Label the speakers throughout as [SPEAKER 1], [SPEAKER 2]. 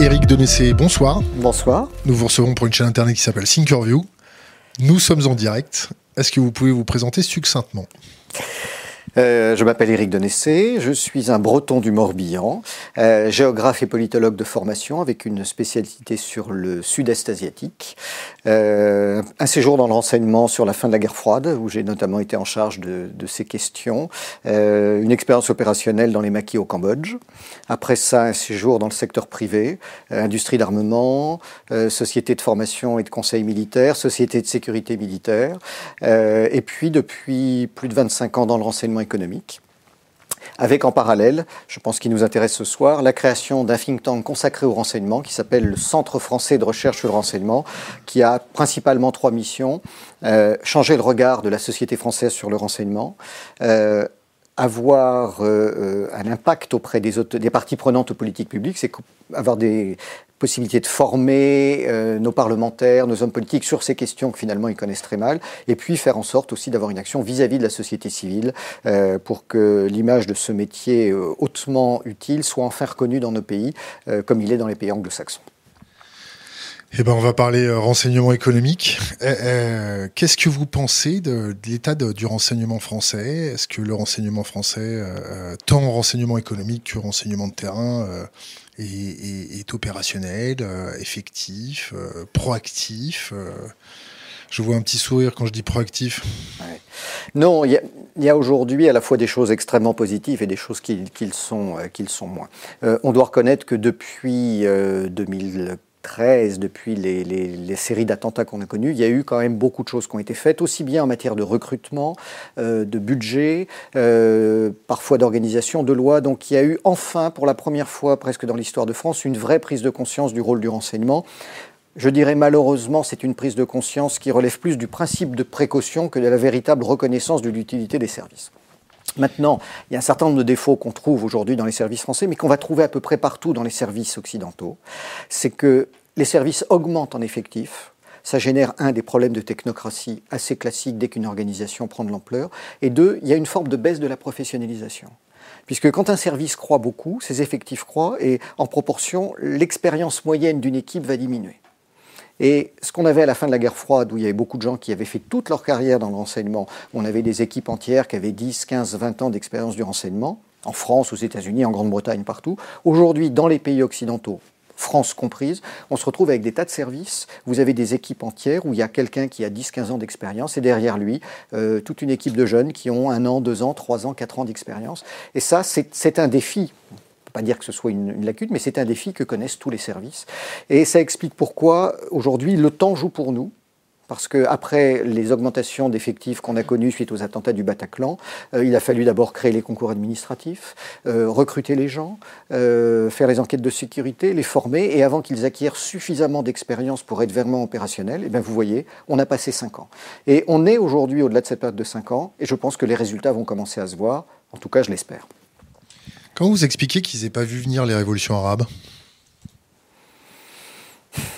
[SPEAKER 1] Éric Denessé, bonsoir.
[SPEAKER 2] Bonsoir.
[SPEAKER 1] Nous vous recevons pour une chaîne internet qui s'appelle Thinkerview. Nous sommes en direct. Est-ce que vous pouvez vous présenter succinctement?
[SPEAKER 2] Euh, je m'appelle Éric Denessé, je suis un breton du Morbihan, euh, géographe et politologue de formation avec une spécialité sur le sud-est asiatique. Euh, un séjour dans le renseignement sur la fin de la guerre froide, où j'ai notamment été en charge de, ces questions. Une expérience opérationnelle dans les maquis au Cambodge. Après ça, un séjour dans le secteur privé, industrie d'armement, société de formation et de conseil militaire, société de sécurité militaire. et puis, depuis plus de 25 ans dans le renseignement économique avec en parallèle, je pense qu'il nous intéresse ce soir, la création d'un think tank consacré au renseignement qui s'appelle le Centre français de recherche sur le renseignement, qui a principalement trois missions. Euh, changer le regard de la société française sur le renseignement, euh, avoir euh, un impact auprès des, des parties prenantes aux politiques publiques, c'est avoir des possibilités de former euh, nos parlementaires, nos hommes politiques sur ces questions que finalement ils connaissent très mal, et puis faire en sorte aussi d'avoir une action vis-à-vis -vis de la société civile euh, pour que l'image de ce métier euh, hautement utile soit enfin reconnue dans nos pays, comme il est dans les pays anglo-saxons.
[SPEAKER 1] Eh ben, on va parler euh, renseignement économique. Euh, euh, Qu'est-ce que vous pensez de, l'état du renseignement français? Est-ce que le renseignement français, euh, tant renseignement économique que renseignement de terrain, euh, est, opérationnel, euh, effectif, proactif Je vois un petit sourire quand je dis proactif.
[SPEAKER 2] Non, il y a, aujourd'hui à la fois des choses extrêmement positives et des choses qui, le sont, qui sont moins. on doit reconnaître que depuis 2015, 13, depuis les, séries d'attentats qu'on a connues, il y a eu quand même beaucoup de choses qui ont été faites, aussi bien en matière de recrutement, euh, de budget, euh, parfois d'organisation, de loi. Donc il y a eu enfin, pour la première fois presque dans l'histoire de France, une vraie prise de conscience du rôle du renseignement. Je dirais malheureusement, c'est une prise de conscience qui relève plus du principe de précaution que de la véritable reconnaissance de l'utilité des services. Maintenant, il y a un certain nombre de défauts qu'on trouve aujourd'hui dans les services français, mais qu'on va trouver à peu près partout dans les services occidentaux. C'est que les services augmentent en effectifs. Ça génère, un, des problèmes de technocratie assez classiques dès qu'une organisation prend de l'ampleur. Et deux, il y a une forme de baisse de la professionnalisation. Puisque quand un service croît beaucoup, ses effectifs croient et en proportion, l'expérience moyenne d'une équipe va diminuer. Et ce qu'on avait à la fin de la guerre froide, où il y avait beaucoup de gens qui avaient fait toute leur carrière dans le renseignement, on avait des équipes entières qui avaient 10, 15, 20 ans d'expérience du renseignement, en France, aux États-Unis, en Grande-Bretagne, partout. Aujourd'hui, dans les pays occidentaux, France comprise, on se retrouve avec des tas de services. Vous avez des équipes entières où il y a quelqu'un qui a 10-15 ans d'expérience et derrière lui, euh, toute une équipe de jeunes qui ont un an, deux ans, trois ans, quatre ans d'expérience. Et ça, c'est un défi pas dire que ce soit une, une lacune, mais c'est un défi que connaissent tous les services. Et ça explique pourquoi aujourd'hui le temps joue pour nous parce qu'après les augmentations d'effectifs qu'on a connues suite aux attentats du Bataclan, euh, il a fallu d'abord créer les concours administratifs, euh, recruter les gens, euh, faire les enquêtes de sécurité, les former, et avant qu'ils acquièrent suffisamment d'expérience pour être vraiment opérationnels, et eh bien vous voyez, on a passé 5 ans. Et on est aujourd'hui au-delà de cette période de 5 ans, et je pense que les résultats vont commencer à se voir, en tout cas je l'espère.
[SPEAKER 1] Quand vous expliquez qu'ils n'aient pas vu venir les révolutions arabes?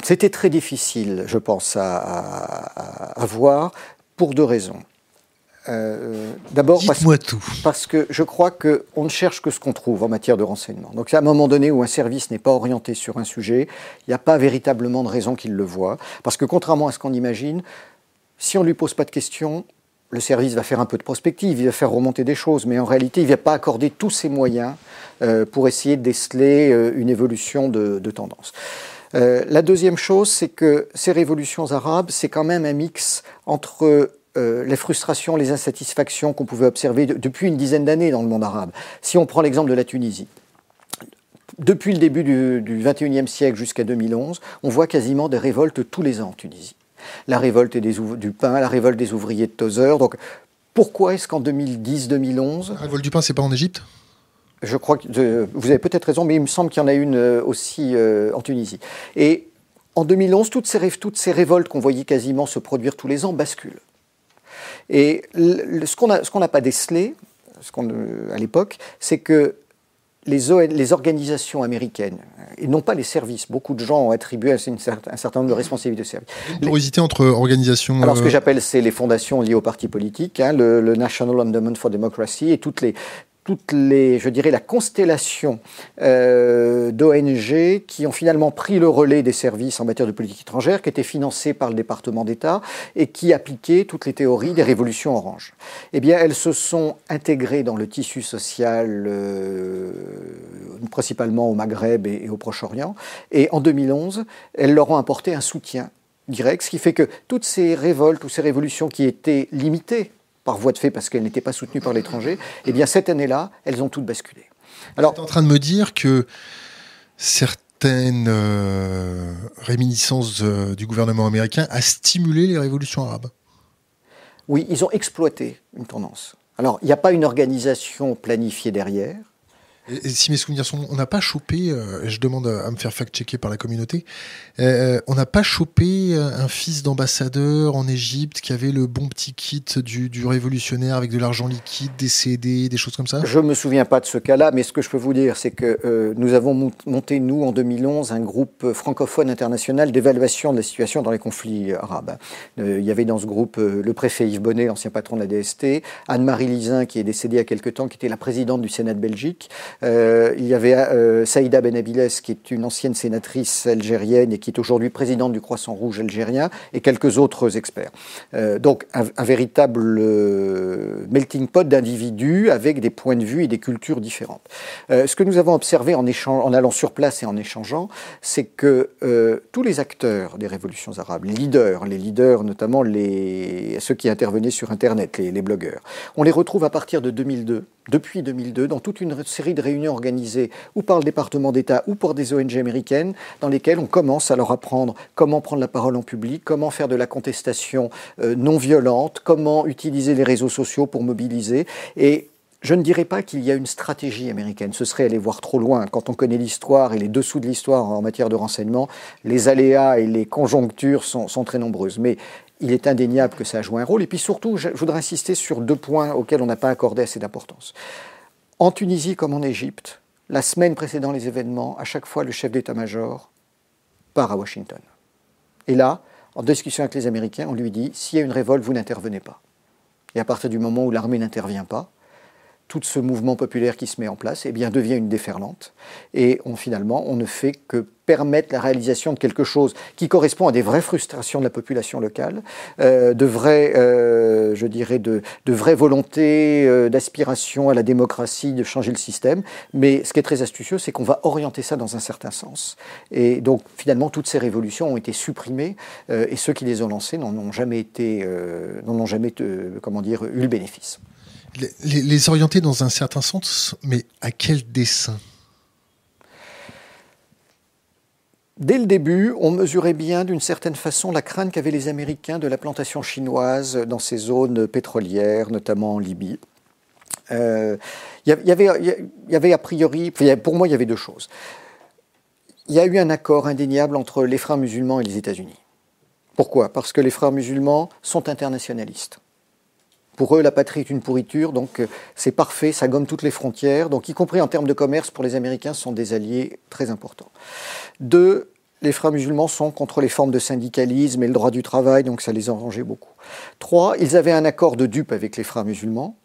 [SPEAKER 2] C'était très difficile, je pense, à, à, à, voir pour deux raisons.
[SPEAKER 1] Euh, D'abord parce,
[SPEAKER 2] parce, que je crois qu'on ne cherche que ce qu'on trouve en matière de renseignement. Donc à un moment donné où un service n'est pas orienté sur un sujet, il n'y a pas véritablement de raison qu'il le voit. Parce que contrairement à ce qu'on imagine, si on ne lui pose pas de questions, le service va faire un peu de prospective, il va faire remonter des choses, mais en réalité, il ne va pas accorder tous ses moyens euh, pour essayer de déceler euh, une évolution de, tendance. Euh, la deuxième chose, c'est que ces révolutions arabes, c'est quand même un mix entre les frustrations, les insatisfactions qu'on pouvait observer de, depuis une dizaine d'années dans le monde arabe. Si on prend l'exemple de la Tunisie, depuis le début du, du 21e siècle jusqu'à 2011, on voit quasiment des révoltes tous les ans en Tunisie. La révolte des du pain, la révolte des ouvriers de Tozeur. Donc, pourquoi est-ce qu'en 2010-2011...
[SPEAKER 1] La révolte du pain, c'est pas en Égypte?
[SPEAKER 2] je crois que vous avez peut-être raison, mais il me semble qu'il y en a une euh, aussi euh, en Tunisie. Et en 2011, toutes ces, toutes ces révoltes qu'on voyait quasiment se produire tous les ans basculent. Et ce qu'on n'a qu pas décelé, ce qu'on euh, à l'époque, c'est que les, les, organisations américaines, et non pas les services, beaucoup de gens ont attribué un, un certain nombre de responsabilités de services.
[SPEAKER 1] Porosité entre organisations.
[SPEAKER 2] Alors, ce que j'appelle, c'est les fondations liées aux partis politiques, hein, le, le, National Endowment for Democracy et toutes les, toutes les, je dirais, la constellation euh, d'ONG qui ont finalement pris le relais des services en matière de politique étrangère, qui étaient financés par le département d'État et qui appliquaient toutes les théories des révolutions oranges. Eh bien, elles se sont intégrées dans le tissu social, euh, principalement au Maghreb et, et au Proche-Orient. Et en 2011, elles leur ont apporté un soutien direct, ce qui fait que toutes ces révoltes, toutes ces révolutions qui étaient limitées par voie de fait parce qu'elles n'étaient pas soutenues par l'étranger, eh bien cette année-là, elles ont toutes basculé.
[SPEAKER 1] Alors, tu es en train de me dire que certaines euh, réminiscences euh, du gouvernement américain a stimulé les révolutions arabes
[SPEAKER 2] Oui, ils ont exploité une tendance. Alors, il n'y a pas une organisation planifiée derrière.
[SPEAKER 1] Si mes souvenirs sont on n'a pas chopé, euh, je demande à, me faire fact-checker par la communauté, euh, on n'a pas chopé euh, un fils d'ambassadeur en Égypte qui avait le bon petit kit du, révolutionnaire avec de l'argent liquide, des CD, des choses comme ça?
[SPEAKER 2] Je ne me souviens pas de ce cas-là, mais ce que je peux vous dire, c'est que euh, nous avons monté, nous, en 2011, un groupe francophone international d'évaluation de la situation dans les conflits arabes. Euh, il y avait dans ce groupe euh, le préfet Yves Bonnet, l'ancien patron de la DST, Anne-Marie Lizin, qui est décédée il y a quelque temps, qui était la présidente du Sénat de Belgique, euh, il y avait euh, Saïda Benabiles, qui est une ancienne sénatrice algérienne et qui est aujourd'hui présidente du Croissant Rouge algérien, et quelques autres experts. Euh, donc un, véritable euh, melting pot d'individus avec des points de vue et des cultures différentes. Ce que nous avons observé en, allant sur place et en échangeant, c'est que tous les acteurs des révolutions arabes, les leaders, les leaders notamment les, ceux qui intervenaient sur Internet, les, les blogueurs, on les retrouve à partir de 2002 depuis 2002 dans toute une série de réunions organisées ou par le département d'État ou par des ONG américaines dans lesquelles on commence à leur apprendre comment prendre la parole en public, comment faire de la contestation euh, non violente, comment utiliser les réseaux sociaux pour mobiliser. Et je ne dirais pas qu'il y a une stratégie américaine, ce serait aller voir trop loin. Quand on connaît l'histoire et les dessous de l'histoire en matière de renseignement, les aléas et les conjonctures sont, sont très nombreuses. Mais il est indéniable que ça a joué un rôle. Et puis surtout, je voudrais insister sur deux points auxquels on n'a pas accordé assez d'importance. En Tunisie comme en Égypte, la semaine précédant les événements, à chaque fois, le chef d'état-major part à Washington. Et là, en discussion avec les Américains, on lui dit, s'il y a une révolte, vous n'intervenez pas. Et à partir du moment où l'armée n'intervient pas, tout ce mouvement populaire qui se met en place eh bien, devient une déferlante. Et finalement, on ne fait que permettre la réalisation de quelque chose qui correspond à des vraies frustrations de la population locale, euh, de vraies, euh, je dirais, de, vraies volontés euh, d'aspiration à la démocratie, de changer le système. Mais ce qui est très astucieux, c'est qu'on va orienter ça dans un certain sens. Et donc, finalement, toutes ces révolutions ont été supprimées euh, et ceux qui les ont lancées n'en ont jamais été, n'en ont jamais, comment dire, eu le bénéfice.
[SPEAKER 1] Les, les orienter dans un certain sens, mais à quel dessin
[SPEAKER 2] Dès le début, on mesurait bien d'une certaine façon la crainte qu'avaient les Américains de la plantation chinoise dans ces zones pétrolières, notamment en Libye. Euh, avait, y avait a priori, pour moi, il y avait deux choses. Il y a eu un accord indéniable entre les frères musulmans et les États-Unis. Pourquoi? Parce que les frères musulmans sont internationalistes. Pour eux, la patrie est une pourriture, donc euh, c'est parfait, ça gomme toutes les frontières. Donc, y compris en termes de commerce, pour les Américains, ce sont des alliés très importants. Deux, les frères musulmans sont contre les formes de syndicalisme et le droit du travail, donc ça les arrangeait beaucoup. Trois, ils avaient un accord de dupe avec les frères musulmans,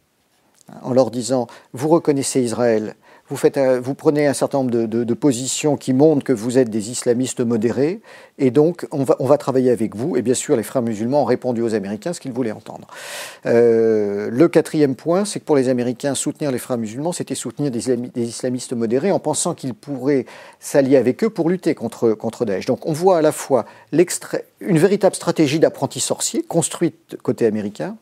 [SPEAKER 2] en leur disant Vous reconnaissez Israël, vous, prenez un certain nombre de, positions qui montrent que vous êtes des islamistes modérés, et donc on va, travailler avec vous. Et bien sûr, les frères musulmans ont répondu aux Américains ce qu'ils voulaient entendre. Euh, le quatrième point, c'est que pour les Américains, soutenir les frères musulmans, c'était soutenir des, islamistes modérés en pensant qu'ils pourraient s'allier avec eux pour lutter contre, contre Daesh. Donc on voit à la fois une véritable stratégie d'apprenti sorcier construite côté américain,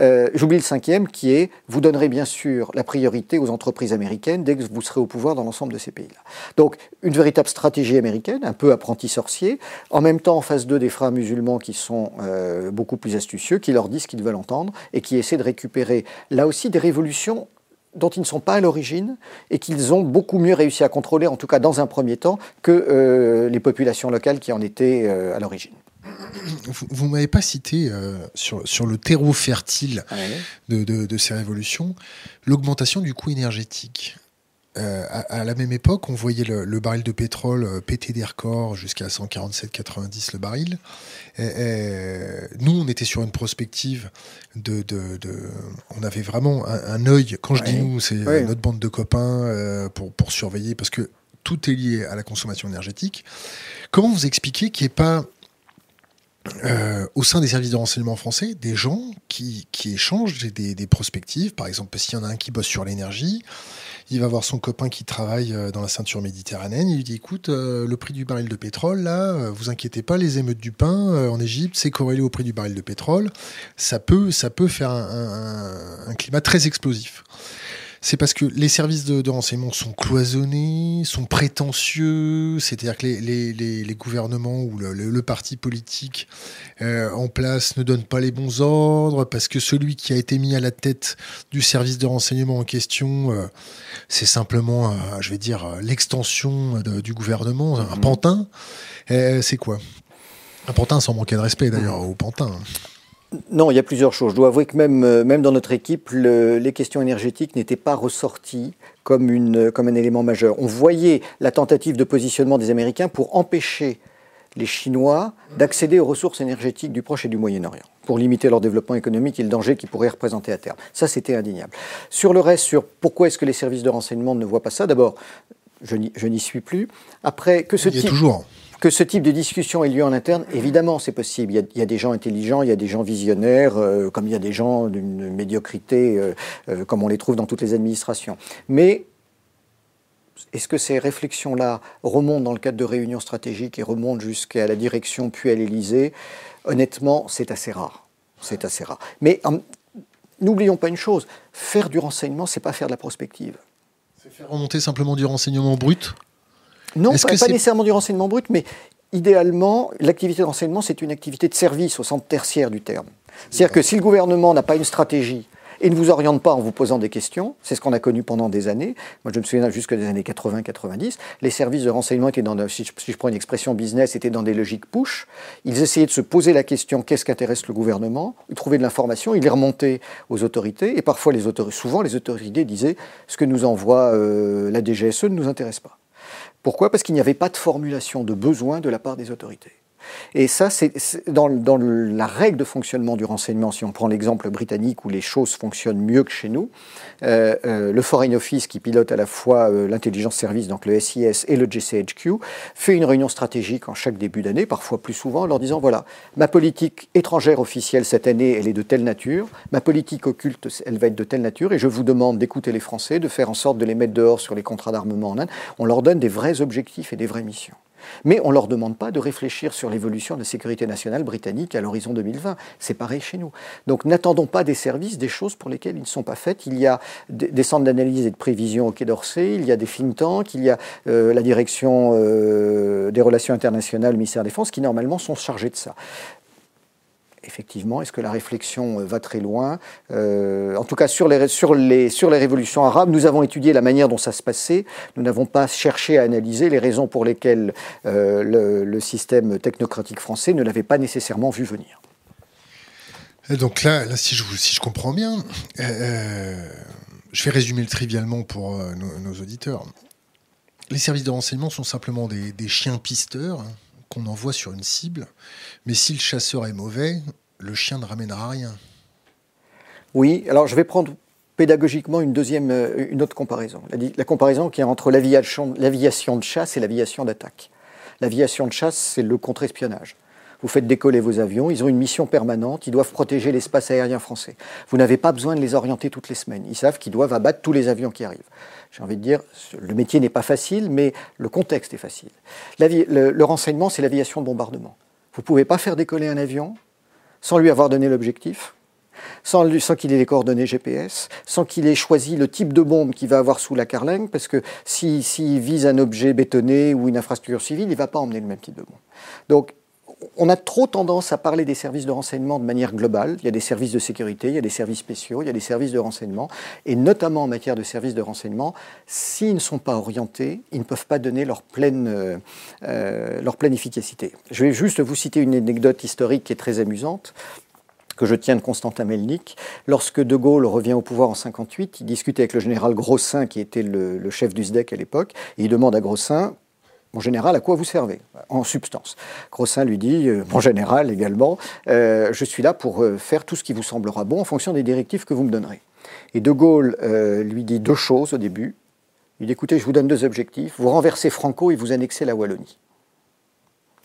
[SPEAKER 2] euh, J'oublie le cinquième qui est vous donnerez bien sûr la priorité aux entreprises américaines dès que vous serez au pouvoir dans l'ensemble de ces pays-là. Donc une véritable stratégie américaine, un peu apprenti sorcier, en même temps en face d'eux des frères musulmans qui sont euh, beaucoup plus astucieux, qui leur disent ce qu'ils veulent entendre et qui essaient de récupérer là aussi des révolutions dont ils ne sont pas à l'origine et qu'ils ont beaucoup mieux réussi à contrôler, en tout cas dans un premier temps, que euh, les populations locales qui en étaient euh, à l'origine.
[SPEAKER 1] Vous, ne m'avez pas cité euh, sur, sur le terreau fertile
[SPEAKER 2] Ah
[SPEAKER 1] de, de, de ces révolutions l'augmentation du coût énergétique. Euh, à, la même époque, on voyait le, baril de pétrole euh, péter des records jusqu'à 147,90 le baril. nous, on était sur une prospective de, on avait vraiment un, œil. Quand je dis nous, c'est notre bande de copains pour, pour surveiller, parce que tout est lié à la consommation énergétique. Comment vous expliquez qu'il n'y ait pas euh, au sein des services de renseignement français, des gens qui, échangent des, des, prospectives? Par exemple, s'il y en a un qui bosse sur l'énergie, il va voir son copain qui travaille euh, dans la ceinture méditerranéenne. Il lui dit Écoute, euh, le prix du baril de pétrole, là, vous inquiétez pas, les émeutes du pain en Égypte, c'est corrélé au prix du baril de pétrole. Ça peut, ça peut faire un climat très explosif c'est parce que les services de, renseignement sont cloisonnés, sont prétentieux, c'est-à-dire que les, gouvernements ou le, parti politique euh, en place ne donnent pas les bons ordres, parce que celui qui a été mis à la tête du service de renseignement en question, euh, c'est simplement, euh, je vais dire, l'extension du gouvernement, un mmh. pantin. c'est quoi? Un pantin sans manquer de respect d'ailleurs au pantin.
[SPEAKER 2] Non, il y a plusieurs choses. Je dois avouer que même, euh, même dans notre équipe, les questions énergétiques n'étaient pas ressorties comme, une, comme un élément majeur. On voyait la tentative de positionnement des Américains pour empêcher les Chinois d'accéder aux ressources énergétiques du Proche et du Moyen-Orient, pour limiter leur développement économique et le danger qu'ils pourraient représenter à terme. Ça, c'était indéniable. Sur le reste, sur pourquoi est-ce que les services de renseignement ne voient pas ça, d'abord, je n'y suis plus. Après, que ce
[SPEAKER 1] il y a toujours.
[SPEAKER 2] Que ce type de discussion ait lieu en interne, évidemment, c'est possible. Il y, a, des gens intelligents, il y a des gens visionnaires, euh, comme il y a des gens d'une médiocrité, euh, euh, comme on les trouve dans toutes les administrations. Mais est-ce que ces réflexions-là remontent dans le cadre de réunions stratégiques et remontent jusqu'à la direction puis à l'Élysée Honnêtement, c'est assez rare. C'est assez rare. Mais n'oublions pas une chose faire du renseignement, c'est pas faire de la prospective.
[SPEAKER 1] C'est faire remonter simplement du renseignement brut?
[SPEAKER 2] Non, pas, nécessairement du renseignement brut, mais idéalement, l'activité de renseignement, c'est une activité de service au centre tertiaire du terme. C'est-à-dire que si le gouvernement n'a pas une stratégie et ne vous oriente pas en vous posant des questions, c'est ce qu'on a connu pendant des années. Moi, je me souviens jusque des années 80-90, les services de renseignement étaient dans, si je, prends une expression business, étaient dans des logiques push. Ils essayaient de se poser la question qu'est-ce qui intéresse le gouvernement? Ils trouvaient de l'information, ils les remontaient aux autorités, et parfois, les autorités, souvent, les autorités disaient ce que nous envoie euh, la DGSE ne nous intéresse pas. Pourquoi? Parce qu'il n'y avait pas de formulation de besoin de la part des autorités. Et ça, c'est dans, la règle de fonctionnement du renseignement, si on prend l'exemple britannique où les choses fonctionnent mieux que chez nous, euh, euh, le Foreign Office qui pilote à la fois euh, l'intelligence service, donc le SIS et le GCHQ, fait une réunion stratégique en chaque début d'année, parfois plus souvent, en leur disant, voilà, ma politique étrangère officielle cette année, elle est de telle nature, ma politique occulte, elle va être de telle nature, et je vous demande d'écouter les Français, de faire en sorte de les mettre dehors sur les contrats d'armement en Inde. On leur donne des vrais objectifs et des vraies missions. Mais on ne leur demande pas de réfléchir sur l'évolution de la sécurité nationale britannique à l'horizon 2020. C'est pareil chez nous. Donc n'attendons pas des services des choses pour lesquelles ils ne sont pas faits. Il y a des centres d'analyse et de prévision au Quai d'Orsay, il y a des think tanks, il y a euh, la direction euh, des relations internationales, le ministère de la Défense, qui normalement sont chargés de ça effectivement, est-ce que la réflexion euh, va très loin? Euh, En tout cas, sur les, révolutions arabes, nous avons étudié la manière dont ça se passait. Nous n'avons pas cherché à analyser les raisons pour lesquelles euh, le, système technocratique français ne l'avait pas nécessairement vu venir.
[SPEAKER 1] donc là, si, je, comprends bien, je vais résumer le trivialement pour nos, auditeurs. Les services de renseignement sont simplement des, des chiens pisteurs qu'on envoie sur une cible, mais si le chasseur est mauvais, le chien ne ramènera rien.
[SPEAKER 2] Oui, alors je vais prendre pédagogiquement une deuxième, euh, une autre comparaison. La, comparaison qui est entre l'aviation de chasse et l'aviation d'attaque. L'aviation de chasse, c'est le contre-espionnage. Vous faites décoller vos avions, ils ont une mission permanente, ils doivent protéger l'espace aérien français. Vous n'avez pas besoin de les orienter toutes les semaines. Ils savent qu'ils doivent abattre tous les avions qui arrivent j'ai envie de dire, le métier n'est pas facile, mais le contexte est facile. Le, le, renseignement, c'est l'aviation de bombardement. Vous ne pouvez pas faire décoller un avion sans lui avoir donné l'objectif, sans, qu'il ait les coordonnées GPS, sans qu'il ait choisi le type de bombe qu'il va avoir sous la carlingue, parce que s'il vise un objet bétonné ou une infrastructure civile, il ne va pas emmener le même type de bombe. On a trop tendance à parler des services de renseignement de manière globale. Il y a des services de sécurité, il y a des services spéciaux, il y a des services de renseignement. Et notamment en matière de services de renseignement, s'ils ne sont pas orientés, ils ne peuvent pas donner leur pleine, euh, euh, leur pleine efficacité. Je vais juste vous citer une anecdote historique qui est très amusante. que je tiens de Constantin Melnik. Lorsque De Gaulle revient au pouvoir en 58, il discute avec le général Grossin, qui était le, chef du SDEC à l'époque, et il demande à Grossin mon général, à quoi vous servez? En substance. Grossin lui dit, euh, mon général également, euh, je suis là pour euh, faire tout ce qui vous semblera bon en fonction des directives que vous me donnerez. Et De Gaulle lui dit deux choses au début. Il dit, écoutez, je vous donne deux objectifs. Vous renversez Franco et vous annexez la Wallonie.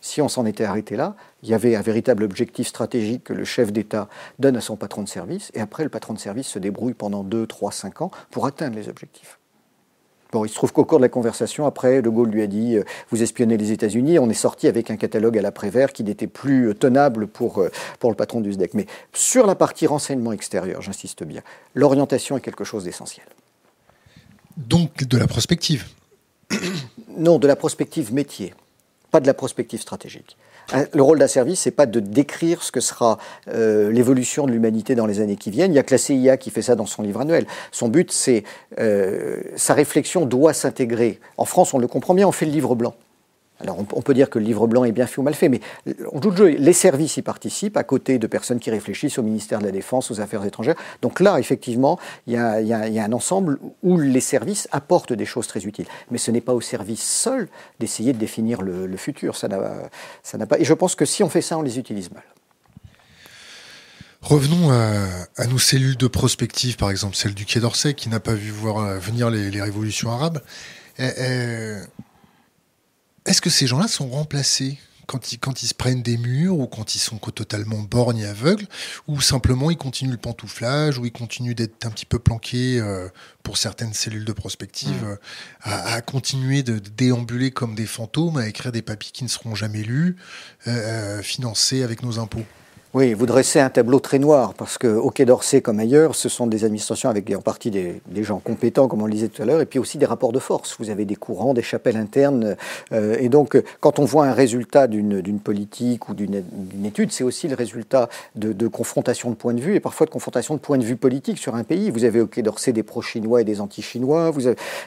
[SPEAKER 2] Si on s'en était arrêté là, il y avait un véritable objectif stratégique que le chef d'État donne à son patron de service, et après le patron de service se débrouille pendant 2, 3, 5 ans pour atteindre les objectifs. Bon, il se trouve qu'au cours de la conversation, après, De Gaulle lui a dit euh, Vous espionnez les États-Unis. On est sorti avec un catalogue à l'après-vert qui n'était plus euh, tenable pour, euh, pour le patron du SDEC. Mais sur la partie renseignement extérieur, j'insiste bien, l'orientation est quelque chose d'essentiel.
[SPEAKER 1] Donc de la prospective
[SPEAKER 2] Non, de la prospective métier pas de la prospective stratégique. Le rôle d'un service, c'est pas de décrire ce que sera euh, l'évolution de l'humanité dans les années qui viennent. Il y a que la CIA qui fait ça dans son livre annuel. Son but, c'est euh, sa réflexion doit s'intégrer. En France, on le comprend bien, on fait le livre blanc. Alors on, peut dire que le livre blanc est bien fait ou mal fait, mais le jeu. Les services y participent, à côté de personnes qui réfléchissent au ministère de la Défense, aux Affaires étrangères. Donc là, effectivement, il y, a, un ensemble où les services apportent des choses très utiles. Mais ce n'est pas au service seul d'essayer de définir le, futur. Ça n'a pas. Et je pense que si on fait ça, on les utilise mal.
[SPEAKER 1] Revenons à, nos cellules de prospective, par exemple celle du Quai d'Orsay, qui n'a pas vu euh, venir les, révolutions arabes. Est-ce que ces gens-là sont remplacés quand ils, quand ils se prennent des murs ou quand ils sont totalement borgnes et aveugles, ou simplement ils continuent le pantouflage, ou ils continuent d'être un petit peu planqués euh, pour certaines cellules de prospective, euh, à, continuer de, déambuler comme des fantômes, à écrire des papiers qui ne seront jamais lus, euh, financés avec nos impôts?
[SPEAKER 2] Oui, vous dressez un tableau très noir, parce qu'au Quai d'Orsay, comme ailleurs, ce sont des administrations avec en partie des, gens compétents, comme on le disait tout à l'heure, et puis aussi des rapports de force. Vous avez des courants, des chapelles internes. Euh, et donc, quand on voit un résultat d'une politique ou d'une étude, c'est aussi le résultat de, confrontation de points de vue, et parfois de confrontation de points de vue politique sur un pays. Vous avez au Quai d'Orsay des pro-chinois et des anti-chinois.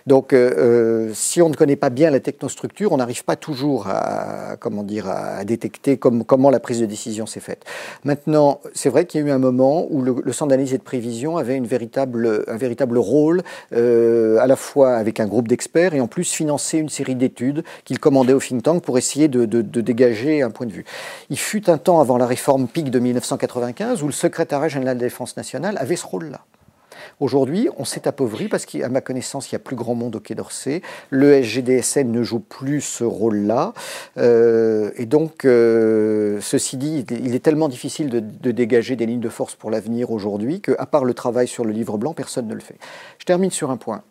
[SPEAKER 2] Donc, euh, euh, si on ne connaît pas bien la technostructure, on n'arrive pas toujours à, comment dire, à détecter comment la prise de décision s'est faite. Maintenant, c'est vrai qu'il y a eu un moment où le, Centre d'analyse et de prévision avait une véritable, un véritable rôle, euh, à la fois avec un groupe d'experts et en plus financer une série d'études qu'il commandait au think tank pour essayer de, de, dégager un point de vue. Il fut un temps avant la réforme PIC de 1995 où le secrétariat général de la défense nationale avait ce rôle-là. Aujourd'hui, on s'est appauvri parce qu'à ma connaissance, il y a plus grand monde au Quai d'Orsay. Le SGDSN ne joue plus ce rôle-là. Euh, et donc, euh, ceci dit, il est tellement difficile de, dégager des lignes de force pour l'avenir aujourd'hui qu'à part le travail sur le livre blanc, personne ne le fait. Je termine sur un point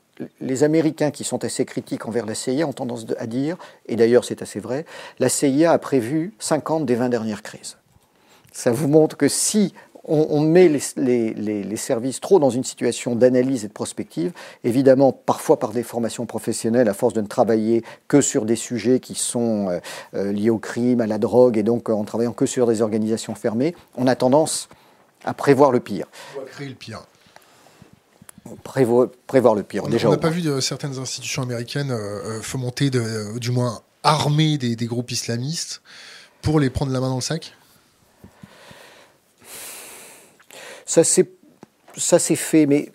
[SPEAKER 2] les Américains qui sont assez critiques envers la CIA ont tendance à dire, et d'ailleurs c'est assez vrai, la CIA a prévu 50 des 20 dernières crises. Ça vous montre que si on, met les, services trop dans une situation d'analyse et de prospective, évidemment parfois par des formations professionnelles, à force de ne travailler que sur des sujets qui sont euh, euh, liés au crime, à la drogue, et donc en travaillant que sur des organisations fermées, on a tendance à prévoir le pire.
[SPEAKER 1] On va créer le pire.
[SPEAKER 2] prévoir le pire.
[SPEAKER 1] On n'a pas vu de certaines institutions américaines euh, fomenter, du moins armer des groupes islamistes pour les prendre la main dans le sac?
[SPEAKER 2] Ça s'est fait, mais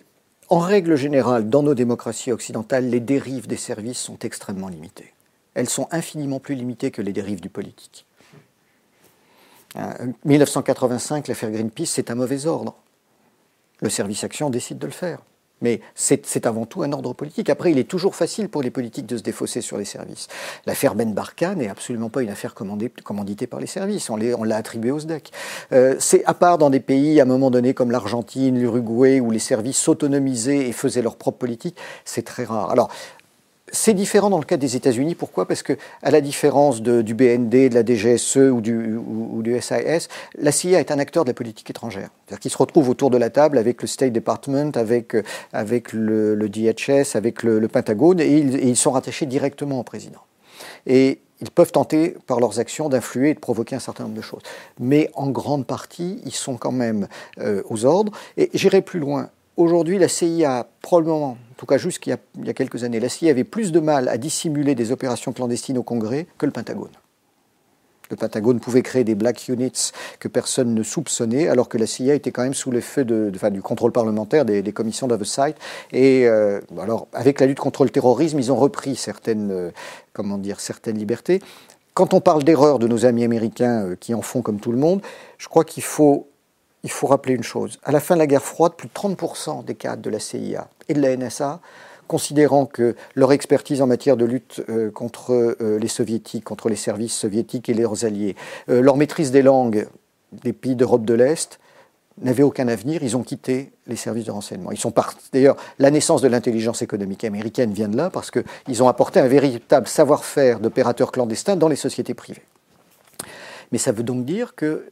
[SPEAKER 2] en règle générale, dans nos démocraties occidentales, les dérives des services sont extrêmement limitées. Elles sont infiniment plus limitées que les dérives du politique. 1985, euh, l'affaire Greenpeace, c'est un mauvais ordre. Le service action décide de le faire. Mais c'est avant tout un ordre politique. Après, il est toujours facile pour les politiques de se défausser sur les services. L'affaire Ben Barka n'est absolument pas une affaire commanditée par les services. On l'a attribuée au SDEC. Euh, c'est à part dans des pays, à un moment donné, comme l'Argentine, l'Uruguay, où les services s'autonomisaient et faisaient leur propre politique, c'est très rare. Alors, c'est différent dans le cas des États-Unis. Pourquoi? Parce que, à la différence du BND, de la DGSE ou du, SIS, la CIA est un acteur de la politique étrangère. C'est-à-dire qu'il se retrouve autour de la table avec le State Department, avec, le, DHS, avec le, Pentagone, et ils, sont rattachés directement au président. Et ils peuvent tenter, par leurs actions, d'influer et de provoquer un certain nombre de choses. Mais en grande partie, ils sont quand même euh, aux ordres. Et j'irai plus loin. Aujourd'hui, la CIA, probablement, en tout cas jusqu'il y, a quelques années, la CIA avait plus de mal à dissimuler des opérations clandestines au Congrès que le Pentagone. Le Pentagone pouvait créer des black units que personne ne soupçonnait, alors que la CIA était quand même sous l'effet de, du contrôle parlementaire des, commissions d'oversight. Et euh, alors, avec la lutte contre le terrorisme, ils ont repris certaines, euh, comment dire, certaines libertés. Quand on parle d'erreurs de nos amis américains euh, qui en font comme tout le monde, je crois qu'il faut, il faut rappeler une chose. À la fin de la guerre froide, plus de 30% des cadres de la CIA et de la NSA considérant que leur expertise en matière de lutte euh, contre euh, les soviétiques, contre les services soviétiques et leurs alliés, euh, leur maîtrise des langues des pays d'Europe de l'Est, n'avait aucun avenir, ils ont quitté les services de renseignement. Ils sont D'ailleurs, la naissance de l'intelligence économique américaine vient de là parce qu'ils ont apporté un véritable savoir-faire d'opérateurs clandestins dans les sociétés privées. Mais ça veut donc dire que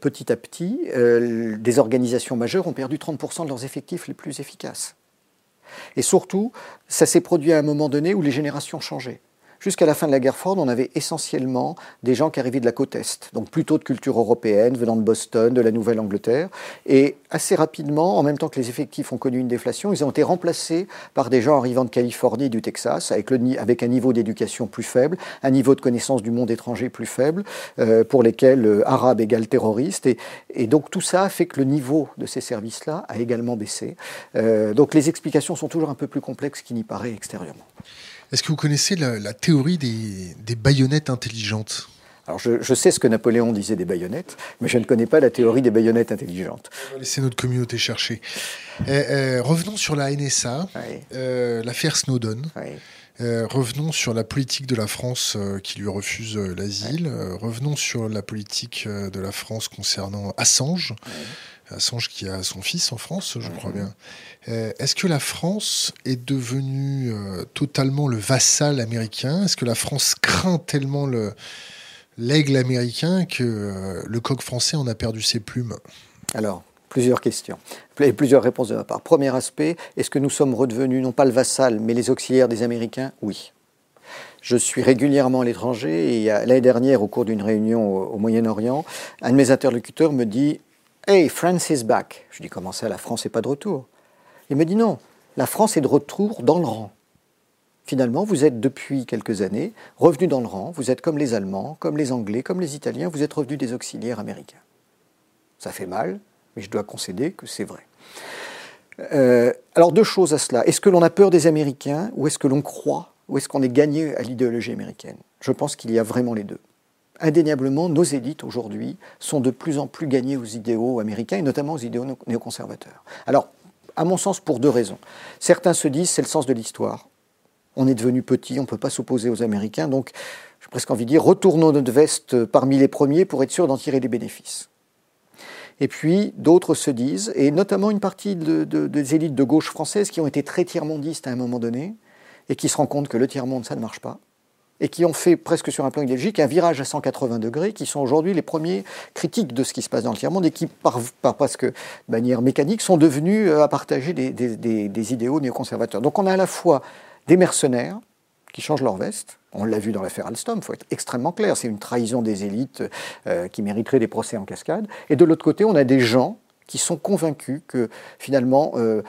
[SPEAKER 2] petit à petit, des organisations majeures ont perdu 30% de leurs effectifs les plus efficaces. Et surtout, ça s'est produit à un moment donné où les générations changeaient. Jusqu'à la fin de la guerre froide, on avait essentiellement des gens qui arrivaient de la côte Est, donc plutôt de culture européenne, venant de Boston, de la Nouvelle-Angleterre. Et assez rapidement, en même temps que les effectifs ont connu une déflation, ils ont été remplacés par des gens arrivant de Californie et du Texas, avec, un niveau d'éducation plus faible, un niveau de connaissance du monde étranger plus faible, euh, pour lesquels euh, arabe égale terroriste. Et, donc tout ça fait que le niveau de ces services-là a également baissé. Euh, donc les explications sont toujours un peu plus complexes qu'il n'y paraît extérieurement.
[SPEAKER 1] Est-ce que vous connaissez la, théorie des, baïonnettes intelligentes
[SPEAKER 2] alors je, sais ce que Napoléon disait des baïonnettes, mais je ne connais pas la théorie des baïonnettes intelligentes.
[SPEAKER 1] On va laisser notre communauté chercher. Eh, eh, revenons sur la NSA, euh, l'affaire Snowden. Euh, revenons sur la politique de la France euh, qui lui refuse l'asile. revenons sur la politique de la France concernant Assange. Assange qui a son fils en France, je crois bien. Euh, est-ce que la France est devenue euh, totalement le vassal américain? Est-ce que la France craint tellement l'aigle américain que euh, le coq français en a perdu ses plumes?
[SPEAKER 2] Alors, plusieurs questions et plusieurs réponses de ma part. Premier aspect, est-ce que nous sommes redevenus non pas le vassal, mais les auxiliaires des Américains? Oui. Je suis régulièrement à l'étranger et l'année dernière, au cours d'une réunion au Moyen-Orient, un de mes interlocuteurs me dit Hey, France is back. Je dis Comment ça, la France n'est pas de retour? Il me dit non, la France est de retour dans le rang. Finalement, vous êtes depuis quelques années revenu dans le rang, vous êtes comme les Allemands, comme les Anglais, comme les Italiens, vous êtes revenu des auxiliaires américains. Ça fait mal, mais je dois concéder que c'est vrai. Euh, alors deux choses à cela. Est-ce que l'on a peur des Américains ou est-ce que l'on croit ou est-ce qu'on est gagné à l'idéologie américaine? Je pense qu'il y a vraiment les deux. Indéniablement, nos élites aujourd'hui sont de plus en plus gagnées aux idéaux américains et notamment aux idéaux néoconservateurs. Alors, à mon sens, pour deux raisons. Certains se disent c'est le sens de l'histoire. On est devenu petit, on ne peut pas s'opposer aux Américains, donc j'ai presque envie de dire retournons notre veste parmi les premiers pour être sûr d'en tirer des bénéfices. Et puis d'autres se disent, et notamment une partie des élites de gauche françaises qui ont été très tiers-mondistes à un moment donné, et qui se rendent compte que le tiers-monde, ça ne marche pas, et qui ont fait presque sur un plan idéologique un virage à 180 degrés, qui sont aujourd'hui les premiers critiques de ce qui se passe dans le tiers-monde et qui, par, presque de manière mécanique, sont devenus euh, à partager des, des, idéaux néoconservateurs. Donc on a à la fois des mercenaires qui changent leur veste, on l'a vu dans l'affaire Alstom, il faut être extrêmement clair, c'est une trahison des élites euh, qui mériterait des procès en cascade, et de l'autre côté, on a des gens qui sont convaincus que finalement... Euh,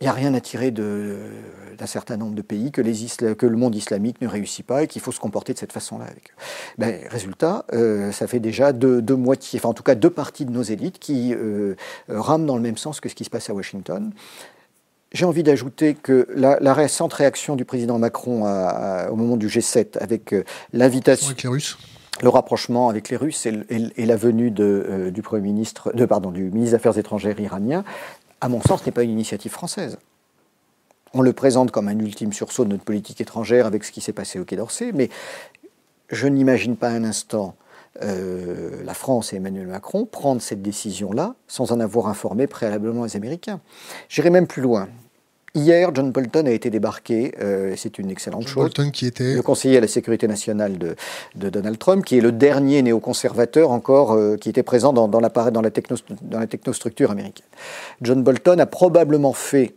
[SPEAKER 2] il n'y a rien à tirer d'un certain nombre de pays, que, les que, le monde islamique ne réussit pas et qu'il faut se comporter de cette façon-là avec eux. Ben, résultat, euh, ça fait déjà deux, moitiés, enfin en tout cas deux parties de nos élites qui euh, rament dans le même sens que ce qui se passe à Washington. J'ai envie d'ajouter que la, récente réaction du président Macron au moment du G7 avec euh, l'invitation...
[SPEAKER 1] Avec les Russes
[SPEAKER 2] le rapprochement avec les Russes et, la venue de, du Premier ministre, de, pardon, du ministre des Affaires étrangères iranien à mon sens, n'est pas une initiative française. On le présente comme un ultime sursaut de notre politique étrangère avec ce qui s'est passé au Quai d'Orsay, mais je n'imagine pas un instant euh, la France et Emmanuel Macron prendre cette décision-là sans en avoir informé préalablement les Américains. J'irai même plus loin. Hier, John Bolton a été débarqué, euh, c'est une excellente John chose.
[SPEAKER 1] Bolton qui était
[SPEAKER 2] le conseiller à la sécurité nationale de, Donald Trump, qui est le dernier néoconservateur encore euh, qui était présent dans, dans, la, dans, la dans la technostructure américaine. John Bolton a probablement fait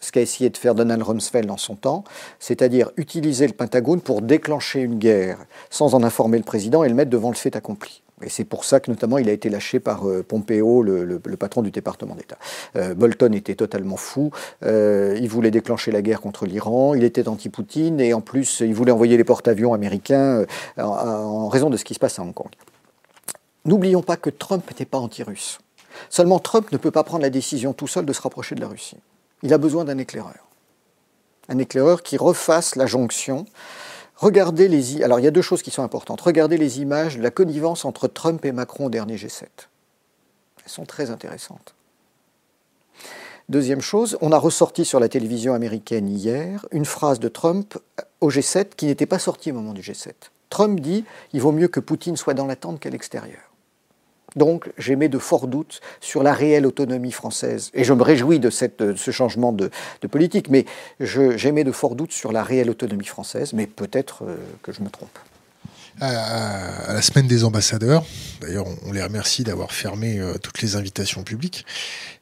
[SPEAKER 2] ce qu'a essayé de faire Donald Rumsfeld en son temps, c'est-à-dire utiliser le Pentagone pour déclencher une guerre sans en informer le président et le mettre devant le fait accompli. Et c'est pour ça que notamment il a été lâché par euh, Pompeo, le, patron du département d'État. Euh, Bolton était totalement fou. Euh, il voulait déclencher la guerre contre l'Iran. Il était anti-Poutine et en plus il voulait envoyer les porte-avions américains en, raison de ce qui se passe à Hong Kong. N'oublions pas que Trump n'était pas anti-russe. Seulement Trump ne peut pas prendre la décision tout seul de se rapprocher de la Russie. Il a besoin d'un éclaireur. Un éclaireur qui refasse la jonction Regardez les. Alors, il y a deux choses qui sont importantes. Regardez les images de la connivence entre Trump et Macron au dernier G7. Elles sont très intéressantes. Deuxième chose, on a ressorti sur la télévision américaine hier une phrase de Trump au G7 qui n'était pas sortie au moment du G7. Trump dit il vaut mieux que Poutine soit dans la tente qu'à l'extérieur. Donc j'émets de forts doutes sur la réelle autonomie française. Et je me réjouis de, ce changement de, politique, mais j'émets de forts doutes sur la réelle autonomie française, mais peut-être euh, que je me trompe.
[SPEAKER 1] À, la semaine des ambassadeurs, d'ailleurs on, les remercie d'avoir fermé euh, toutes les invitations publiques,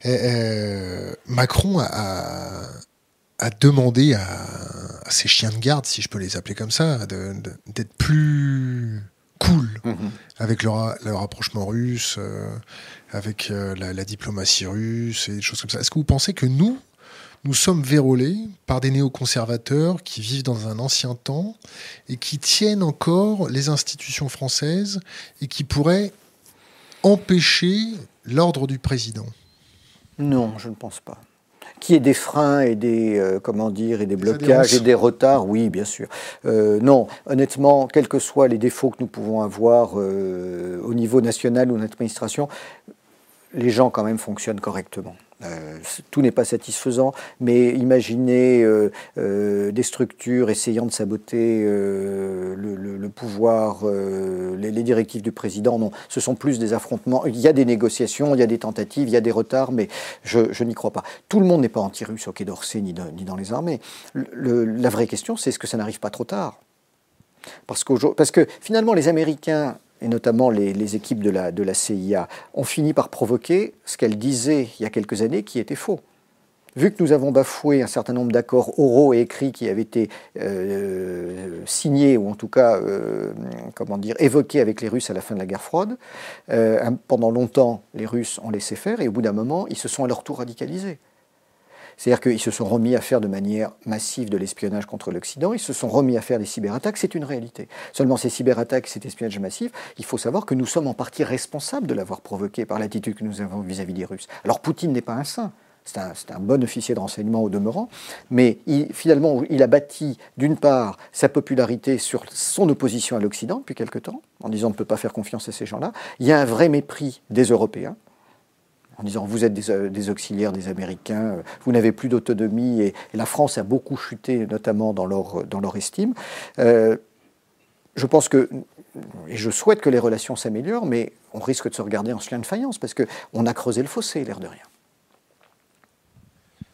[SPEAKER 1] euh, Macron a, demandé à, à, ses chiens de garde, si je peux les appeler comme ça, d'être plus cool mhm. avec le, rapprochement russe, euh, avec euh, la, diplomatie russe et des choses comme ça. Est-ce que vous pensez que nous, nous sommes vérolés par des néoconservateurs qui vivent dans un ancien temps et qui tiennent encore les institutions françaises et qui pourraient empêcher l'ordre du président?
[SPEAKER 2] Non, je ne pense pas. Qui est des freins et des, euh, comment dire, et des blocages et des retards, oui, bien sûr. Euh, non, honnêtement, quels que soient les défauts que nous pouvons avoir euh, au niveau national ou de l'administration, les gens quand même fonctionnent correctement. Euh, tout n'est pas satisfaisant, mais imaginez euh, euh, des structures essayant de saboter le, pouvoir, les, directives du président. Non, ce sont plus des affrontements. Il y a des négociations, il y a des tentatives, il y a des retards, mais je, n'y crois pas. Tout le monde n'est pas anti-russe au Quai d'Orsay ni, ni, dans les armées. la vraie question, c'est est-ce que ça n'arrive pas trop tard? Parce, parce que finalement, les Américains et notamment les, équipes de la, CIA, ont fini par provoquer ce qu'elles disaient il y a quelques années qui était faux. Vu que nous avons bafoué un certain nombre d'accords oraux et écrits qui avaient été euh, signés, ou en tout cas, euh, comment dire, évoqués avec les Russes à la fin de la guerre froide, euh, pendant longtemps, les Russes ont laissé faire, et au bout d'un moment, ils se sont à leur tour radicalisés. C'est-à-dire qu'ils se sont remis à faire de manière massive de l'espionnage contre l'Occident, ils se sont remis à faire des cyberattaques, c'est une réalité. Seulement ces cyberattaques, cet espionnage massif, il faut savoir que nous sommes en partie responsables de l'avoir provoqué par l'attitude que nous avons vis-à-vis des Russes. Alors Poutine n'est pas un saint. C'est un, bon officier de renseignement au demeurant, mais finalement, il a bâti d'une part sa popularité sur son opposition à l'Occident depuis quelque temps, en disant on ne peut pas faire confiance à ces gens-là. Il y a un vrai mépris des Européens, en disant vous êtes des, euh, auxiliaires des Américains, euh, vous n'avez plus d'autonomie, et, la France a beaucoup chuté, notamment dans leur, dans leur estime. Euh, je pense que, et je souhaite que les relations s'améliorent, mais on risque de se regarder en chien de faïence, parce qu'on a creusé le fossé, l'air de rien.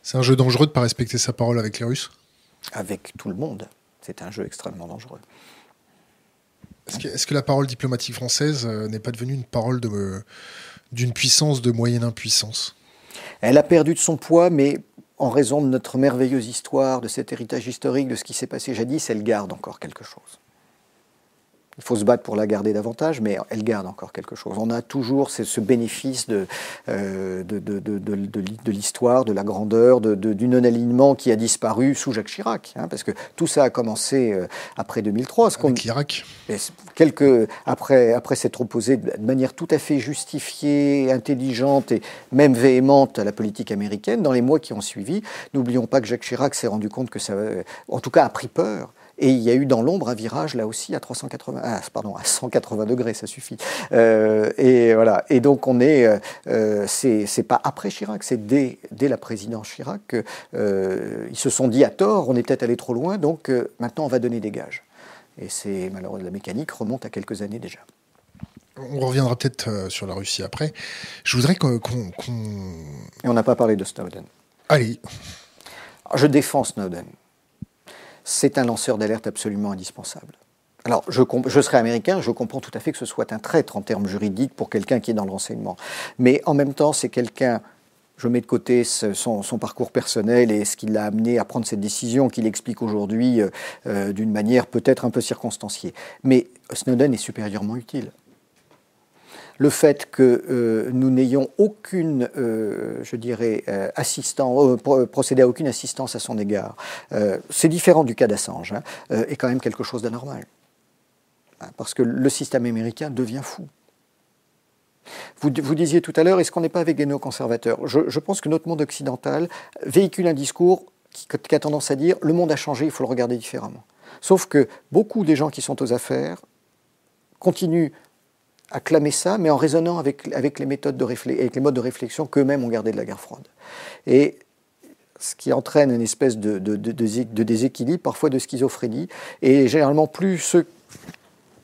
[SPEAKER 1] C'est un jeu dangereux de ne pas respecter sa parole avec les Russes?
[SPEAKER 2] Avec tout le monde. C'est un jeu extrêmement dangereux.
[SPEAKER 1] Est-ce que, la parole diplomatique française n'est pas devenue une parole de, d'une puissance de moyenne impuissance
[SPEAKER 2] Elle a perdu de son poids, mais en raison de notre merveilleuse histoire, de cet héritage historique, de ce qui s'est passé jadis, elle garde encore quelque chose. Il faut se battre pour la garder davantage, mais elle garde encore quelque chose. On a toujours ce, bénéfice euh, de, de, de, de l'histoire, de la grandeur, du non-alignement qui a disparu sous Jacques Chirac. Hein, parce que tout ça a commencé euh, après 2003.
[SPEAKER 1] Ce Avec l'Irak.
[SPEAKER 2] Quelques, après, après s'être opposé de manière tout à fait justifiée, intelligente et même véhémente à la politique américaine, dans les mois qui ont suivi, n'oublions pas que Jacques Chirac s'est rendu compte que ça, en tout cas, a pris peur et il y a eu dans l'ombre un virage là aussi à 380, ah, pardon, à 180 degrés, ça suffit. Euh, et voilà. Et donc on est, euh, euh c'est pas après Chirac, c'est dès, dès, la présidence Chirac qu'ils euh, se sont dit à tort, on est peut-être allé trop loin, donc maintenant on va donner des gages. Et c'est malheureusement la mécanique remonte à quelques années déjà.
[SPEAKER 1] On reviendra peut-être sur la Russie après. Je voudrais qu'on.
[SPEAKER 2] Et on n'a pas parlé de Snowden.
[SPEAKER 1] Allez.
[SPEAKER 2] Je défends Snowden c'est un lanceur d'alerte absolument indispensable. Alors, je, je, serais américain, je comprends tout à fait que ce soit un traître en termes juridiques pour quelqu'un qui est dans le renseignement. Mais en même temps, c'est quelqu'un, je mets de côté son, parcours personnel et ce qui l'a amené à prendre cette décision qu'il explique aujourd'hui euh, euh, d'une manière peut-être un peu circonstanciée. Mais Snowden est supérieurement utile. Le fait que euh, nous n'ayons aucune, euh, je dirais, euh, assistance, procédé à aucune assistance à son égard, c'est différent du cas d'Assange, hein, est quand même quelque chose d'anormal. Hein, parce que le système américain devient fou. Vous, disiez tout à l'heure, est-ce qu'on n'est pas avec des je pense que notre monde occidental véhicule un discours qui, qui a tendance à dire le monde a changé, il faut le regarder différemment. Sauf que beaucoup des gens qui sont aux affaires continuent à clamer ça, mais en raisonnant avec, avec, les, méthodes de avec les modes de réflexion qu'eux-mêmes ont gardés de la guerre froide. Et ce qui entraîne une espèce de, déséquilibre, parfois de schizophrénie. Et généralement, plus,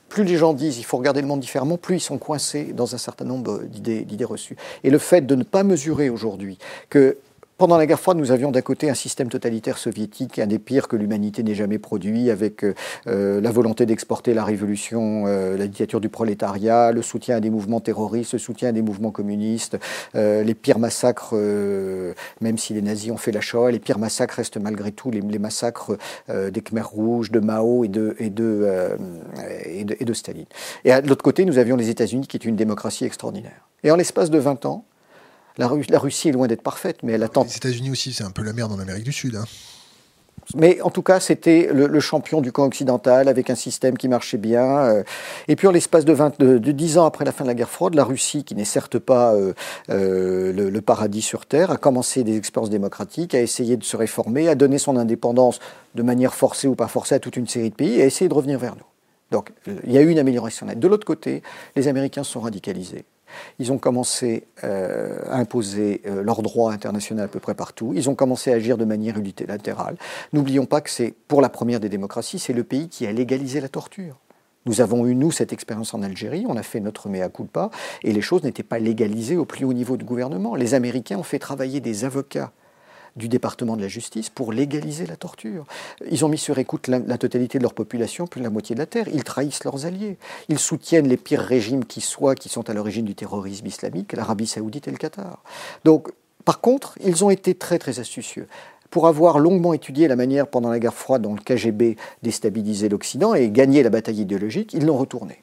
[SPEAKER 2] plus les gens disent il faut regarder le monde différemment, plus ils sont coincés dans un certain nombre d'idées reçues. Et le fait de ne pas mesurer aujourd'hui que pendant la guerre froide, nous avions d'un côté un système totalitaire soviétique, un des pires que l'humanité n'ait jamais produit, avec euh, euh, la volonté d'exporter la révolution, euh, la dictature du prolétariat, le soutien à des mouvements terroristes, le soutien à des mouvements communistes, les pires massacres, même si les nazis ont fait la Shoah, les pires massacres restent malgré tout les, massacres des Khmers rouges, de Mao et de, et et de, et de Staline. Et l'autre côté, nous avions les États-Unis, qui est une démocratie extraordinaire. Et en l'espace de 20 ans, la, Russie est loin d'être parfaite, mais elle attend.
[SPEAKER 1] Les États-Unis aussi, c'est un peu la merde en Amérique du Sud. Hein.
[SPEAKER 2] Mais en tout cas, c'était le, champion du camp occidental avec un système qui marchait bien. Euh. et puis, en l'espace de, de, 10 ans après la fin de la guerre froide, la Russie, qui n'est certes pas euh, euh, le, paradis sur Terre, a commencé des expériences démocratiques, a essayé de se réformer, a donné son indépendance de manière forcée ou pas forcée à toute une série de pays et a essayé de revenir vers nous. Donc, il y a eu une amélioration nette. De l'autre côté, les Américains sont radicalisés. Ils ont commencé euh, à imposer euh, leur droit international à peu près partout. Ils ont commencé à agir de manière unilatérale. N'oublions pas que c'est, pour la première des démocraties, c'est le pays qui a légalisé la torture. Nous avons eu, nous, cette expérience en Algérie, on a fait notre mea culpa, et les choses n'étaient pas légalisées au plus haut niveau du gouvernement. Les Américains ont fait travailler des avocats du département de la justice pour légaliser la torture. Ils ont mis sur écoute la, totalité de leur population, plus de la moitié de la terre. Ils trahissent leurs alliés. Ils soutiennent les pires régimes qui soient, qui sont à l'origine du terrorisme islamique, l'Arabie saoudite et le Qatar. Donc, par contre, ils ont été très très astucieux pour avoir longuement étudié la manière pendant la guerre froide dont le KGB déstabilisait l'Occident et gagné la bataille idéologique, ils l'ont retourné.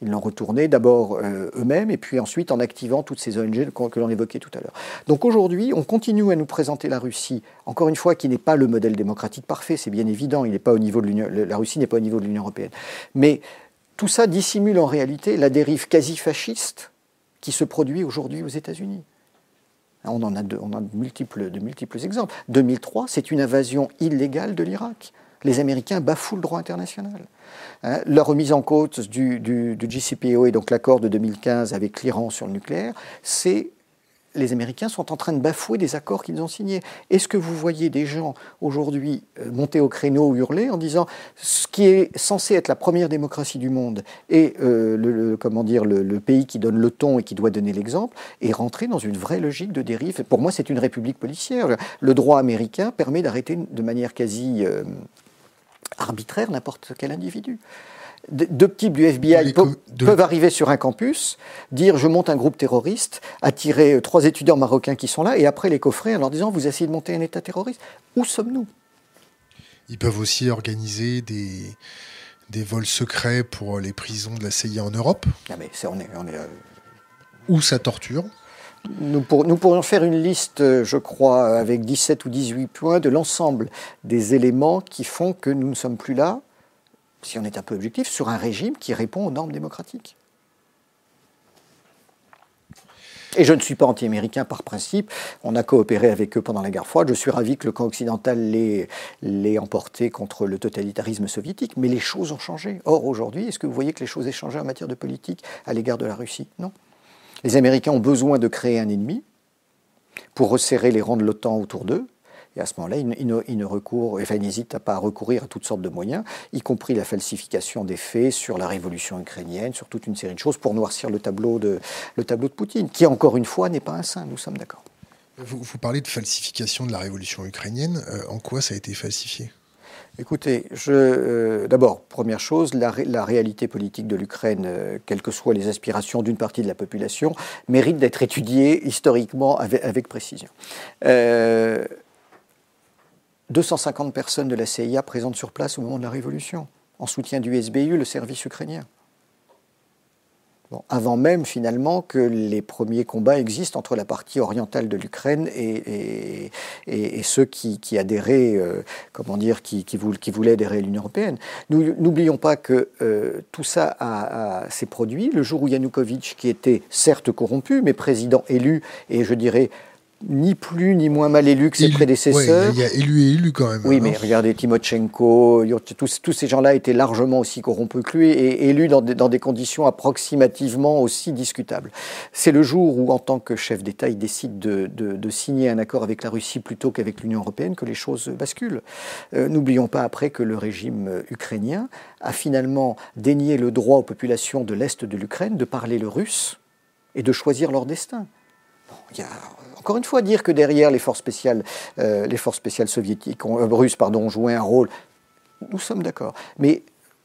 [SPEAKER 2] Ils l'ont retourné d'abord euh, eux-mêmes et puis ensuite en activant toutes ces ONG que l'on évoquait tout à l'heure. Donc aujourd'hui, on continue à nous présenter la Russie, encore une fois, qui n'est pas le modèle démocratique parfait, c'est bien évident, il n'est pas au niveau de la Russie n'est pas au niveau de l'Union européenne. Mais tout ça dissimule en réalité la dérive quasi fasciste qui se produit aujourd'hui aux États-Unis. On en a, de, on a de, multiples, de multiples exemples. 2003, c'est une invasion illégale de l'Irak. Les Américains bafouent le droit international. Hein, la remise en cause du, du, du et donc l'accord de 2015 avec l'Iran sur le nucléaire, c'est les Américains sont en train de bafouer des accords qu'ils ont signés. Est-ce que vous voyez des gens aujourd'hui euh, monter au créneau ou hurler en disant ce qui est censé être la première démocratie du monde et euh, le, comment dire, le, pays qui donne le ton et qui doit donner l'exemple est rentré dans une vraie logique de dérive? Pour moi, c'est une république policière. Le droit américain permet d'arrêter de manière quasi euh, arbitraire n'importe quel individu. Deux types du FBI peuvent arriver sur un campus, dire je monte un groupe terroriste, attirer euh, trois étudiants marocains qui sont là, et après les coffrer en leur disant vous essayez de monter un État terroriste. Où sommes-nous?
[SPEAKER 1] Ils peuvent aussi organiser des, des vols secrets pour les prisons de la CIA en Europe.
[SPEAKER 2] Ah mais on est, on est, euh,
[SPEAKER 1] Ou sa torture.
[SPEAKER 2] Nous, pourrions faire une liste, euh, je crois, avec 17 ou 18 points de l'ensemble des éléments qui font que nous ne sommes plus là, si on est un peu objectif, sur un régime qui répond aux normes démocratiques. Et je ne suis pas anti-américain par principe. On a coopéré avec eux pendant la guerre froide. Je suis ravi que le camp occidental l'ait emporté contre le totalitarisme soviétique. Mais les choses ont changé. Or, aujourd'hui, est-ce que vous voyez que les choses aient changé en matière de politique à l'égard de la Russie? Non. Les Américains ont besoin de créer un ennemi pour resserrer les rangs de l'OTAN autour d'eux. Et à ce moment-là, ils, enfin, n'hésitent pas à recourir à toutes sortes de moyens, y compris la falsification des faits sur la révolution ukrainienne, sur toute une série de choses pour noircir le tableau de, le tableau de Poutine, qui encore une fois n'est pas un saint, nous sommes d'accord.
[SPEAKER 1] Vous, parlez de falsification de la révolution ukrainienne. Euh, en quoi ça a été falsifié?
[SPEAKER 2] Écoutez, euh, d'abord, première chose, la, réalité politique de l'Ukraine, euh, quelles que soient les aspirations d'une partie de la population, mérite d'être étudiée historiquement avec, précision. 250 personnes de la CIA présentes sur place au moment de la Révolution, en soutien du SBU, le service ukrainien. Avant même finalement que les premiers combats existent entre la partie orientale de l'Ukraine et, ceux qui, adhéraient, euh, comment dire, qui, voulaient adhérer à l'Union européenne. N'oublions pas que euh, tout ça s'est produit le jour où Yanukovych, qui était certes corrompu, mais président élu et je dirais ni plus ni moins mal élu que ses prédécesseurs.
[SPEAKER 1] il y a élu et élu quand même.
[SPEAKER 2] Oui, mais regardez, Timochenko, tous, tous ces gens-là étaient largement aussi corrompus que lui et élus dans des, dans des conditions approximativement aussi discutables. C'est le jour où, en tant que chef d'État, il décide de, de, signer un accord avec la Russie plutôt qu'avec l'Union européenne que les choses basculent. Euh, n'oublions pas après que le régime ukrainien a finalement dénié le droit aux populations de l'Est de l'Ukraine de parler le russe et de choisir leur destin. il y a encore une fois, dire que derrière les forces spéciales, euh, les forces spéciales soviétiques, euh, russes, pardon, ont joué un rôle, nous sommes d'accord. Mais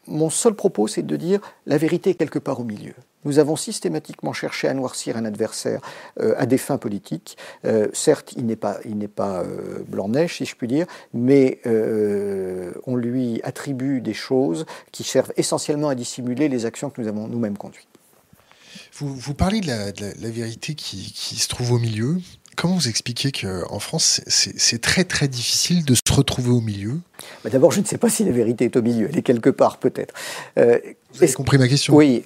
[SPEAKER 2] mon seul propos, c'est de dire la vérité est quelque part au milieu. Nous avons systématiquement cherché à noircir un adversaire euh, à des fins politiques. certes, il n'est pas, blanc-neige, si je puis dire, mais on lui attribue des choses qui servent essentiellement à dissimuler les actions que nous avons nous-mêmes conduites.
[SPEAKER 1] Vous, parlez de la, vérité qui, se trouve au milieu. Comment vous expliquez qu'en France, c'est très très difficile de se retrouver au milieu?
[SPEAKER 2] Bah, D'abord, je ne sais pas si la vérité est au milieu. Elle est quelque part, peut-être.
[SPEAKER 1] Euh, vous avez compris ma question?
[SPEAKER 2] Oui.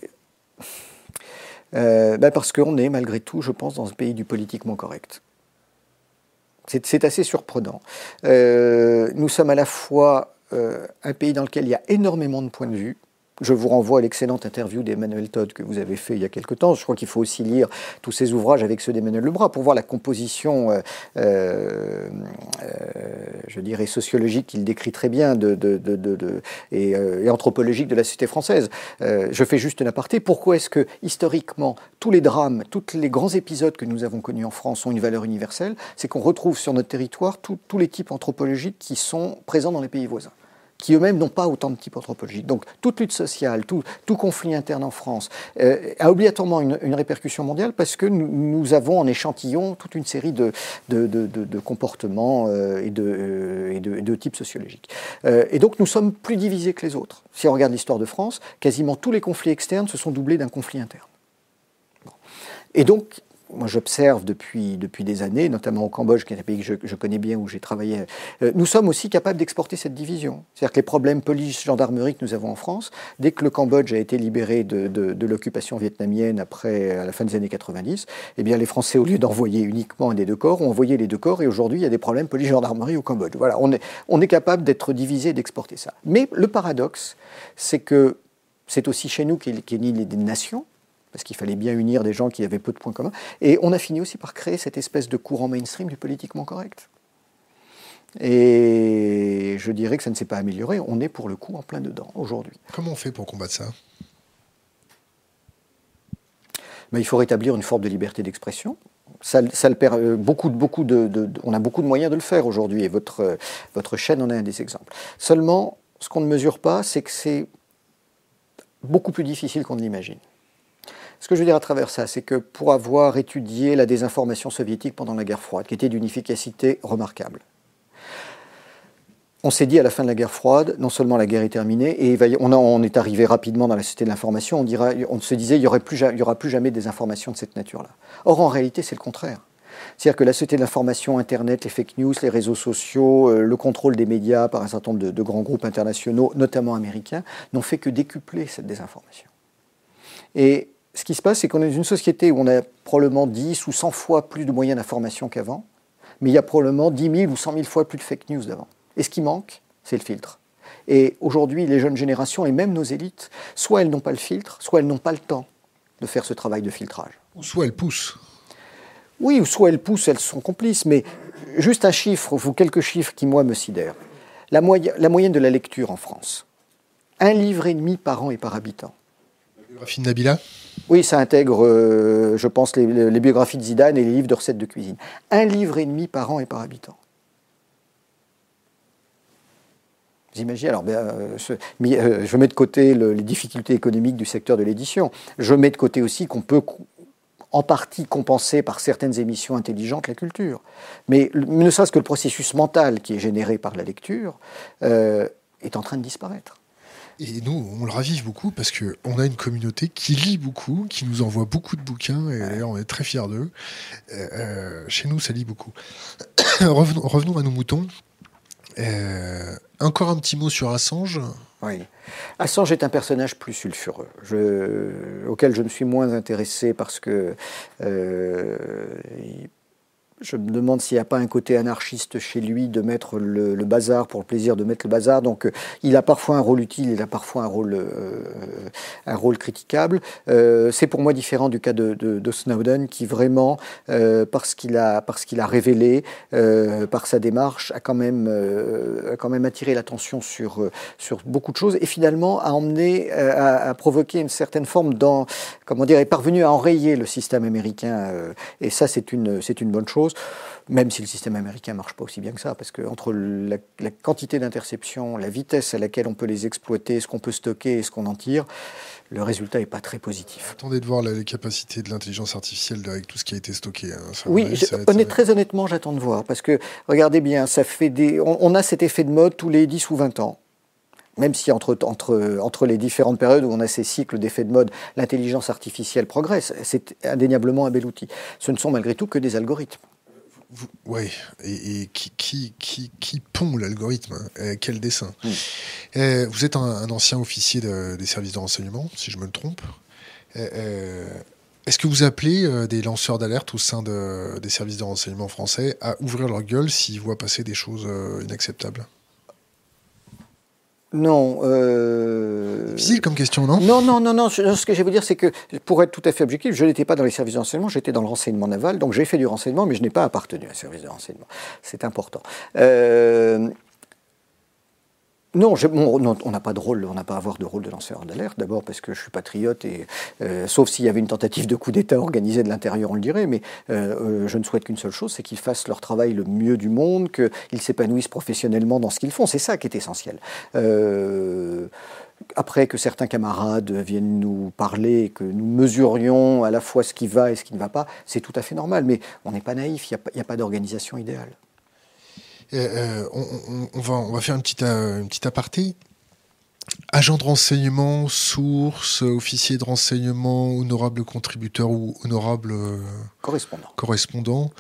[SPEAKER 2] Euh, bah, parce qu'on est, malgré tout, je pense, dans un pays du politiquement correct. C'est assez surprenant. Euh, nous sommes à la fois un pays dans lequel il y a énormément de points de vue, je vous renvoie à l'excellente interview d'Emmanuel Todd que vous avez fait il y a quelque temps. Je crois qu'il faut aussi lire tous ses ouvrages avec ceux d'Emmanuel Lebras pour voir la composition, euh, euh, je dirais, sociologique qu'il décrit très bien de, et, euh, et, anthropologique de la société française. je fais juste un aparté. Pourquoi est-ce que, historiquement, tous les drames, tous les grands épisodes que nous avons connus en France ont une valeur universelle? C'est qu'on retrouve sur notre territoire tous les types anthropologiques qui sont présents dans les pays voisins qui eux-mêmes n'ont pas autant de types anthropologiques. Donc toute lutte sociale, tout, tout conflit interne en France euh, a obligatoirement une, répercussion mondiale parce que nous, avons en échantillon toute une série de, de, de, comportements euh, et, euh, et, de, types sociologiques. et donc nous sommes plus divisés que les autres. Si on regarde l'histoire de France, quasiment tous les conflits externes se sont doublés d'un conflit interne. Et donc, moi j'observe depuis, depuis des années, notamment au Cambodge, qui est un pays que je, connais bien, où j'ai travaillé, euh, nous sommes aussi capables d'exporter cette division. C'est-à-dire que les problèmes police-gendarmerie que nous avons en France, dès que le Cambodge a été libéré de, de, l'occupation vietnamienne après, à la fin des années 90, eh bien les Français, au lieu d'envoyer uniquement des deux corps, ont envoyé les deux corps, et aujourd'hui il y a des problèmes police-gendarmerie au Cambodge. Voilà, on est, on est capable d'être divisé et d'exporter ça. Mais le paradoxe, c'est que c'est aussi chez nous qu'est est né des nations, parce qu'il fallait bien unir des gens qui avaient peu de points communs. Et on a fini aussi par créer cette espèce de courant mainstream du politiquement correct. Et je dirais que ça ne s'est pas amélioré. On est pour le coup en plein dedans aujourd'hui.
[SPEAKER 1] Comment on fait pour combattre ça?
[SPEAKER 2] Ben, Il faut rétablir une forme de liberté d'expression. Ça, ça, le euh, beaucoup, beaucoup de, on a beaucoup de moyens de le faire aujourd'hui et votre, euh, votre chaîne en est un des exemples. Seulement, ce qu'on ne mesure pas, c'est que c'est beaucoup plus difficile qu'on ne l'imagine. Ce que je veux dire à travers ça, c'est que pour avoir étudié la désinformation soviétique pendant la guerre froide, qui était d'une efficacité remarquable, on s'est dit à la fin de la guerre froide, non seulement la guerre est terminée, et on, est arrivé rapidement dans la société de l'information, on, se disait il n'y aura plus jamais des informations de cette nature-là. Or, en réalité, c'est le contraire. C'est-à-dire que la société de l'information, Internet, les fake news, les réseaux sociaux, euh, le contrôle des médias par un certain nombre de grands groupes internationaux, notamment américains, n'ont fait que décupler cette désinformation. Et ce qui se passe, c'est qu'on est dans une société où on a probablement 10 ou 100 fois plus de moyens d'information qu'avant, mais il y a probablement 10 000 ou 100 000 fois plus de fake news d'avant. Et ce qui manque, c'est le filtre. Et aujourd'hui, les jeunes générations et même nos élites, soit elles n'ont pas le filtre, soit elles n'ont pas le temps de faire ce travail de filtrage.
[SPEAKER 1] Ou soit elles poussent.
[SPEAKER 2] Oui, ou soit elles poussent, elles sont complices, mais juste un chiffre, ou quelques chiffres qui, moi, me sidèrent. La, la moyenne de la lecture en France, un livre et demi par an et par habitant.
[SPEAKER 1] La biographie de Nabila?
[SPEAKER 2] Oui, ça intègre, euh, je pense, les, biographies de Zidane et les livres de recettes de cuisine. Un livre et demi par an et par habitant. Vous imaginez, alors, ben, euh, euh, je mets de côté les difficultés économiques du secteur de l'édition. Je mets de côté aussi qu'on peut en partie compenser par certaines émissions intelligentes la culture. Mais ne serait-ce que le processus mental qui est généré par la lecture est en train de disparaître.
[SPEAKER 1] Et nous, on le ravive beaucoup parce qu'on a une communauté qui lit beaucoup, qui nous envoie beaucoup de bouquins, et on est très fiers d'eux. Euh, euh, chez nous, ça lit beaucoup. revenons, revenons, à nos moutons. Euh, encore un petit mot sur Assange.
[SPEAKER 2] Oui. Assange est un personnage plus sulfureux, je, auquel je me suis moins intéressé parce que euh, je me demande s'il n'y a pas un côté anarchiste chez lui de mettre le, bazar pour le plaisir de mettre le bazar. Donc euh, il a parfois un rôle utile, il a parfois un rôle, euh, un rôle critiquable. Euh, c'est pour moi différent du cas de, de, Snowden qui vraiment, parce qu'il a, parce qu'il a révélé, par sa démarche, a quand même, a quand même attiré l'attention sur, sur beaucoup de choses et finalement a emmené, à, provoquer une certaine forme dans, comment dire, est parvenu à enrayer le système américain. et ça, c'est une, c'est une bonne chose même si le système américain ne marche pas aussi bien que ça, parce que entre la, quantité d'interceptions, la vitesse à laquelle on peut les exploiter, ce qu'on peut stocker et ce qu'on en tire, le résultat n'est pas très positif.
[SPEAKER 1] Attendez de voir les capacités de l'intelligence artificielle avec tout ce qui a été stocké. Hein.
[SPEAKER 2] oui, très honnêtement, j'attends de voir, parce que regardez bien, ça fait des, on, a cet effet de mode tous les 10 ou 20 ans même si entre, entre, entre les différentes périodes où on a ces cycles d'effets de mode, l'intelligence artificielle progresse, c'est indéniablement un bel outil. Ce ne sont malgré tout que des algorithmes.
[SPEAKER 1] Oui, et, qui, qui, qui, qui, pond l'algorithme hein, euh, Quel dessin. Euh, Vous êtes un, ancien officier des services de renseignement, si je me trompe. Euh, est-ce que vous appelez des lanceurs d'alerte au sein des services de renseignement français à ouvrir leur gueule s'ils voient passer des choses inacceptables?
[SPEAKER 2] Non. Euh...
[SPEAKER 1] Difficile comme question, non?
[SPEAKER 2] Non, non, non, non. Ce que je vais vous dire, c'est que, pour être tout à fait objectif, je n'étais pas dans les services de renseignement, j'étais dans le renseignement naval, donc j'ai fait du renseignement, mais je n'ai pas appartenu à un service de renseignement. C'est important. Euh, non, on n'a pas de rôle, on n'a pas à avoir de rôle de lanceur d'alerte. D'abord parce que je suis patriote et euh, sauf s'il y avait une tentative de coup d'État organisée de l'intérieur, on le dirait. Mais euh, euh, je ne souhaite qu'une seule chose, c'est qu'ils fassent leur travail le mieux du monde, qu'ils s'épanouissent professionnellement dans ce qu'ils font. C'est ça qui est essentiel. après que certains camarades viennent nous parler, que nous mesurions à la fois ce qui va et ce qui ne va pas, c'est tout à fait normal. Mais on n'est pas naïf, il n'y a, pas d'organisation idéale.
[SPEAKER 1] Euh, on, va, on va faire une petite, euh, une petite aparté. Agent de renseignement, source, officier de renseignement, honorable contributeur ou honorable euh,
[SPEAKER 2] correspondant.
[SPEAKER 1] correspondant.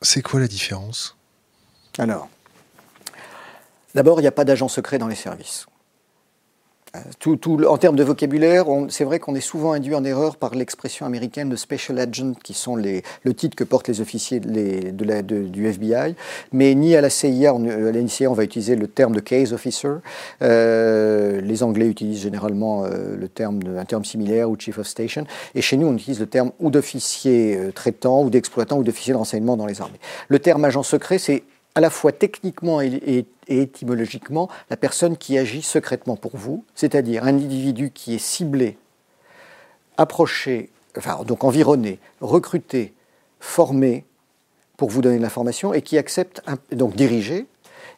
[SPEAKER 1] c'est quoi la différence?
[SPEAKER 2] Alors, d'abord, il n'y a pas d'agent secret dans les services. En termes de vocabulaire, c'est vrai qu'on est souvent induit en erreur par l'expression américaine de special agent, qui sont le titre que portent les officiers du FBI. Mais ni à la CIA, on, à la on va utiliser le terme de case officer. Euh, les Anglais utilisent généralement euh, un terme similaire ou chief of station. Et chez nous, on utilise le terme ou d'officier euh, traitant, ou d'exploitant, ou d'officier de renseignement dans les armées. Le terme agent secret, c'est à la fois techniquement et, étymologiquement la personne qui agit secrètement pour vous, c'est-à-dire un individu qui est ciblé, approché, enfin donc environné, recruté, formé pour vous donner de l'information et qui accepte, donc dirigé,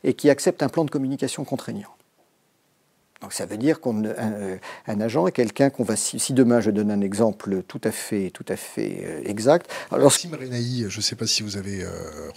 [SPEAKER 2] et qui accepte un plan de communication contraignant. Donc ça veut dire qu'un un agent est quelqu'un qu'on va si, demain je donne un exemple tout à fait tout à fait euh, exact.
[SPEAKER 1] Alors Sim Renaï, je ne sais pas si vous avez. Euh,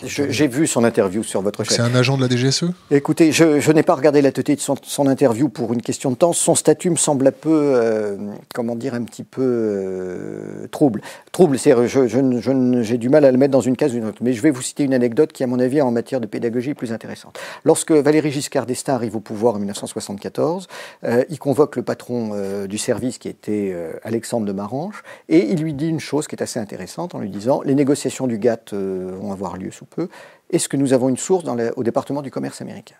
[SPEAKER 2] j'ai vu son interview sur votre chaîne.
[SPEAKER 1] C'est un agent de la DGSE.
[SPEAKER 2] Écoutez, je, n'ai pas regardé la totalité de son, interview pour une question de temps. Son statut me semble un peu, euh, comment dire, un petit peu trouble. Trouble, c'est j'ai du mal à le mettre dans une case ou une autre. Mais je vais vous citer une anecdote qui, à mon avis, en matière de pédagogie, est plus intéressante. Lorsque Valéry Giscard d'Estaing arrive au pouvoir en 1974 euh, il convoque le patron euh, du service qui était euh, Alexandre de Marange et il lui dit une chose qui est assez intéressante en lui disant les négociations du GATT vont avoir lieu sous peu. Est-ce que nous avons une source au département du commerce américain?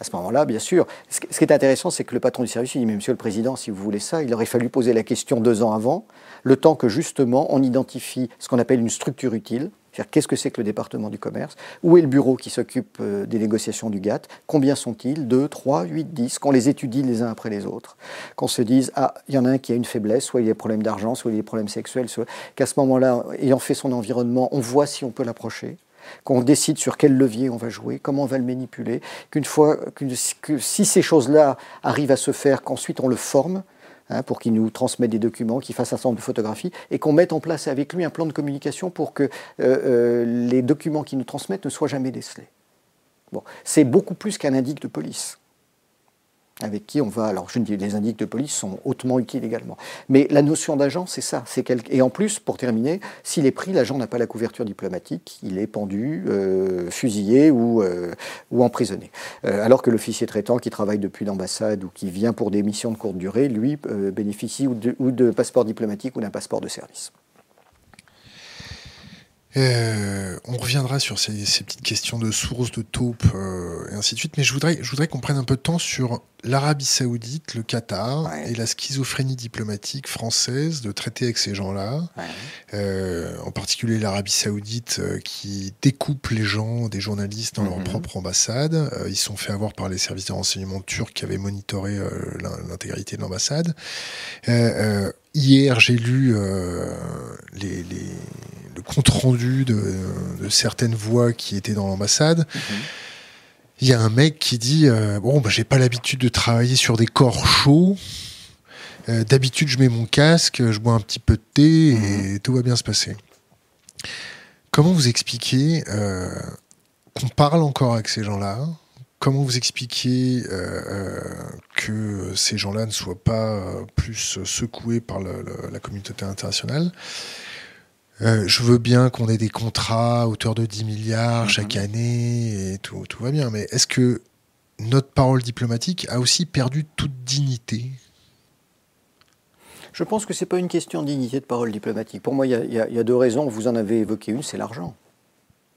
[SPEAKER 2] À ce moment-là, bien sûr, ce qui est intéressant, c'est que le patron du service il dit Mais monsieur le président, si vous voulez ça, il aurait fallu poser la question deux ans avant, le temps que justement on identifie ce qu'on appelle une structure utile qu'est-ce que c'est que le département du commerce Où est le bureau qui s'occupe euh, des négociations du GATT Combien sont-ils 2, 3, 8, 10 Qu'on les étudie les uns après les autres. Qu'on se dise, ah, il y en a un qui a une faiblesse, soit il a des problèmes d'argent, soit il a des problèmes sexuels, soit... qu'à ce moment-là, ayant fait son environnement, on voit si on peut l'approcher qu'on décide sur quel levier on va jouer, comment on va le manipuler, qu'une fois, que si ces choses-là arrivent à se faire, qu'ensuite on le forme, Hein, pour qu'il nous transmette des documents, qu'il fasse un certain de photographies, et qu'on mette en place avec lui un plan de communication pour que euh, euh, les documents qu'il nous transmettent ne soient jamais décelés. C'est beaucoup plus qu'un indique de police avec qui on va. Alors, je dis, les indices de police sont hautement utiles également. Mais la notion d'agent, c'est ça. C'est Et en plus, pour terminer, s'il est pris, l'agent n'a pas la couverture diplomatique. Il est pendu, euh, fusillé ou, euh, ou emprisonné. Euh, alors que l'officier traitant qui travaille depuis l'ambassade ou qui vient pour des missions de courte durée, lui, bénéficie ou de, ou de passeport diplomatique ou d'un passeport de service.
[SPEAKER 1] Euh, on reviendra sur ces, petites questions de sources, de taupes euh, et ainsi de suite, mais je voudrais, je voudrais qu'on prenne un peu de temps sur l'Arabie Saoudite, le Qatar et la schizophrénie diplomatique française de traiter avec ces gens-là. Euh, en particulier l'Arabie Saoudite qui découpe les gens, des journalistes dans leur mhm. propre ambassade. ils sont fait avoir par les services de renseignement turcs qui avaient monitoré l'intégrité de l'ambassade. Hier, j'ai lu les le compte rendu de, certaines voix qui étaient dans l'ambassade. Mhm. Il y a un mec qui dit euh, bon, bah, j'ai pas l'habitude de travailler sur des corps chauds. Euh, d'habitude, je mets mon casque, je bois un petit peu de thé et mhm. tout va bien se passer. Comment vous expliquez euh, qu'on parle encore avec ces gens-là Comment vous expliquez que ces gens-là ne soient pas plus secoués par la communauté internationale? Euh, je veux bien qu'on ait des contrats à hauteur de 10 milliards chaque année et tout, tout va bien. Mais est-ce que notre parole diplomatique a aussi perdu toute dignité?
[SPEAKER 2] Je pense que ce n'est pas une question de dignité de parole diplomatique. Pour moi, il y, a deux raisons. Vous en avez évoqué une, c'est l'argent.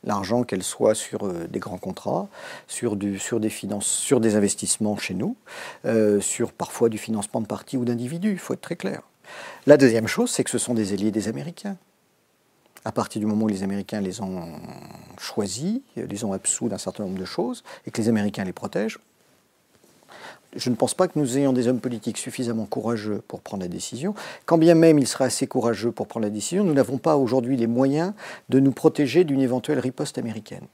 [SPEAKER 2] L'argent, qu'elle soit sur euh, des grands contrats, sur, des, investissements chez nous, euh, sur parfois du financement de partis ou d'individus, il faut être très clair. La deuxième chose, c'est que ce sont des alliés des Américains à partir du moment où les Américains les ont choisis, les ont absous d'un certain nombre de choses, et que les Américains les protègent, je ne pense pas que nous ayons des hommes politiques suffisamment courageux pour prendre la décision. Quand bien même il sera assez courageux pour prendre la décision, nous n'avons pas aujourd'hui les moyens de nous protéger d'une éventuelle riposte américaine.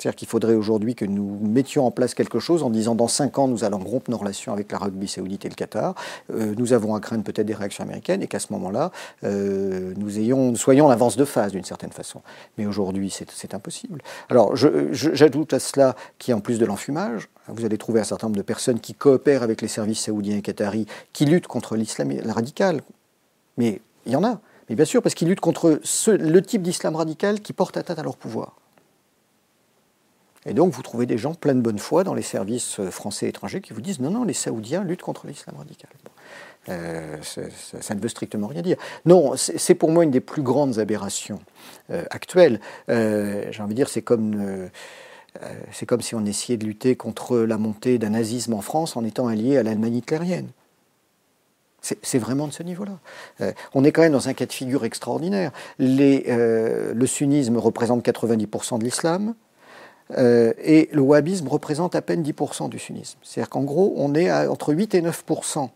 [SPEAKER 2] C'est-à-dire qu'il faudrait aujourd'hui que nous mettions en place quelque chose en disant dans cinq ans, nous allons rompre nos relations avec l'Arabie saoudite et le Qatar. Euh, nous avons à craindre peut-être des réactions américaines et qu'à ce moment-là, euh, nous, ayons, soyons l'avance de phase d'une certaine façon. Mais aujourd'hui, c'est impossible. Alors, j'ajoute à cela qu'il plus de l'enfumage, vous allez trouver un certain nombre de personnes qui coopèrent avec les services saoudiens et qataris, qui luttent contre l'islam radical. Mais il y en a. Mais bien sûr, parce qu'ils luttent contre le type d'islam radical qui porte atteinte à leur pouvoir. Et donc vous trouvez des gens pleins de bonne foi dans les services euh, français et étrangers qui vous disent non, non, les Saoudiens luttent contre l'islam radical. Euh, ça, ne veut strictement rien dire. Non, c'est pour moi une des plus grandes aberrations euh, actuelles. J'ai envie de dire, c'est comme, c'est comme si on essayait de lutter contre la montée d'un nazisme en France en étant allié à l'Allemagne hitlérienne. C'est vraiment de ce niveau-là. on est quand même dans un cas de figure extraordinaire. Le sunnisme représente 90% de l'islam, euh, et le wahhabisme représente à peine 10% du sunnisme. C'est-à-dire qu'en gros, on est à entre 8 et 9%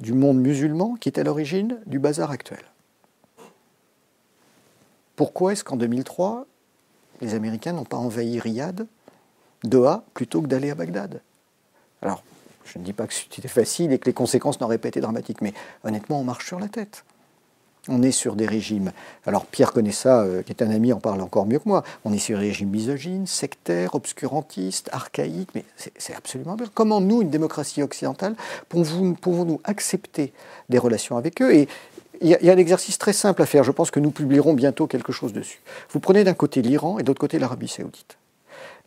[SPEAKER 2] du monde musulman qui est à l'origine du bazar actuel. Pourquoi est-ce qu'en 2003, les Américains n'ont pas envahi Riyad, Doha, plutôt que d'aller à Bagdad? Alors, je ne dis pas que c'était facile et que les conséquences n'auraient pas été dramatiques, mais honnêtement, on marche sur la tête. On est sur des régimes. Alors Pierre connaît ça, euh, qui est un ami, en parle encore mieux que moi. On est sur des régimes misogynes, sectaires, obscurantistes, archaïques, mais c'est absolument bien. Comment nous, une démocratie occidentale, pouvons-nous accepter des relations avec eux? Et il y, a un exercice très simple à faire. Je pense que nous publierons bientôt quelque chose dessus. Vous prenez d'un côté l'Iran et d'autre côté l'Arabie saoudite.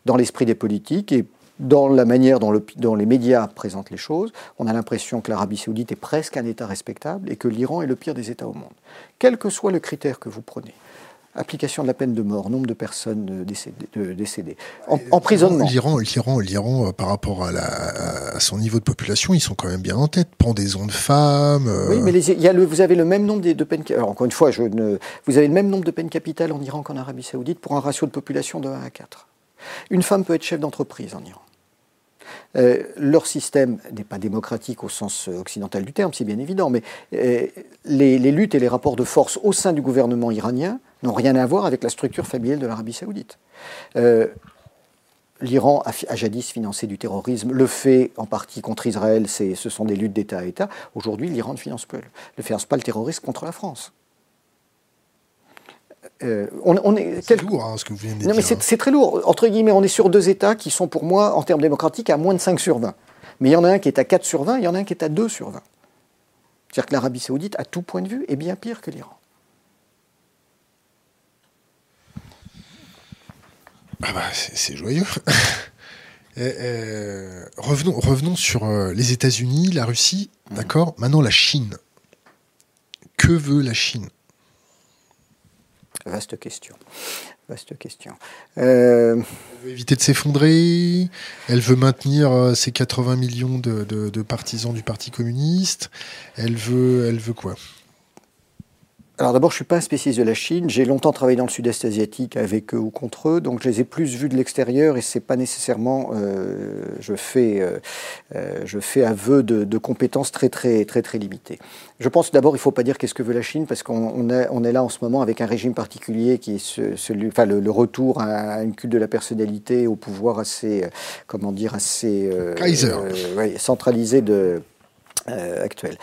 [SPEAKER 2] Dans l'esprit des politiques et dans la manière dont, les médias présentent les choses, on a l'impression que l'Arabie saoudite est presque un État respectable et que l'Iran est le pire des États au monde. Quel que soit le critère que vous prenez, application de la peine de mort, nombre de personnes décédées, emprisonnement.
[SPEAKER 1] L'Iran, l'Iran, l'Iran, euh, par rapport à, son niveau de population, ils sont quand même bien en tête. Pendaison de femmes.
[SPEAKER 2] Euh. Oui, mais y a le, vous avez le même nombre de, peines. Alors encore une fois, je ne, vous avez le même nombre de peines capitales en Iran qu'en Arabie Saoudite pour un ratio de population de 1 à 4. Une femme peut être chef d'entreprise en Iran. Euh, leur système n'est pas démocratique au sens occidental du terme, c'est bien évident, mais euh, les, luttes et les rapports de force au sein du gouvernement iranien n'ont rien à voir avec la structure familiale de l'Arabie saoudite. Euh, L'Iran a, jadis financé du terrorisme, le fait en partie contre Israël, ce sont des luttes d'État à État. Aujourd'hui, l'Iran ne finance, pas, ne finance pas le terrorisme contre la France.
[SPEAKER 1] On, est c'est lourd hein, ce que vous venez de
[SPEAKER 2] non,
[SPEAKER 1] mais
[SPEAKER 2] c'est très lourd. Entre guillemets, on est sur deux États qui sont pour moi, en termes démocratiques, à moins de 5 sur 20. Mais il y en a un qui est à 4 sur 20, il y en a un qui est à 2 sur 20. C'est-à-dire que l'Arabie saoudite, à tout point de vue, est bien pire que l'Iran.
[SPEAKER 1] Ah bah, c'est joyeux. Euh, revenons, revenons sur euh, les États-Unis, la Russie, mmh. d'accord? Maintenant, la Chine. Que veut la Chine?
[SPEAKER 2] Vaste question. Vaste question. Euh,
[SPEAKER 1] elle veut éviter de s'effondrer. Elle veut maintenir ses 80 millions de, de, partisans du Parti communiste. Elle veut, elle veut quoi?
[SPEAKER 2] Alors d'abord, je ne suis pas un spécialiste de la Chine. J'ai longtemps travaillé dans le sud-est asiatique avec eux ou contre eux, donc je les ai plus vus de l'extérieur et c'est pas nécessairement. Euh, je fais, euh, euh, je fais aveu de, de, compétences très très très très limitées. Je pense d'abord, il ne faut pas dire qu'est-ce que veut la Chine parce qu'on est, on est là en ce moment avec un régime particulier qui est celui, enfin le, retour à une culte de la personnalité, au pouvoir assez, comment dire, assez centralisé de actuel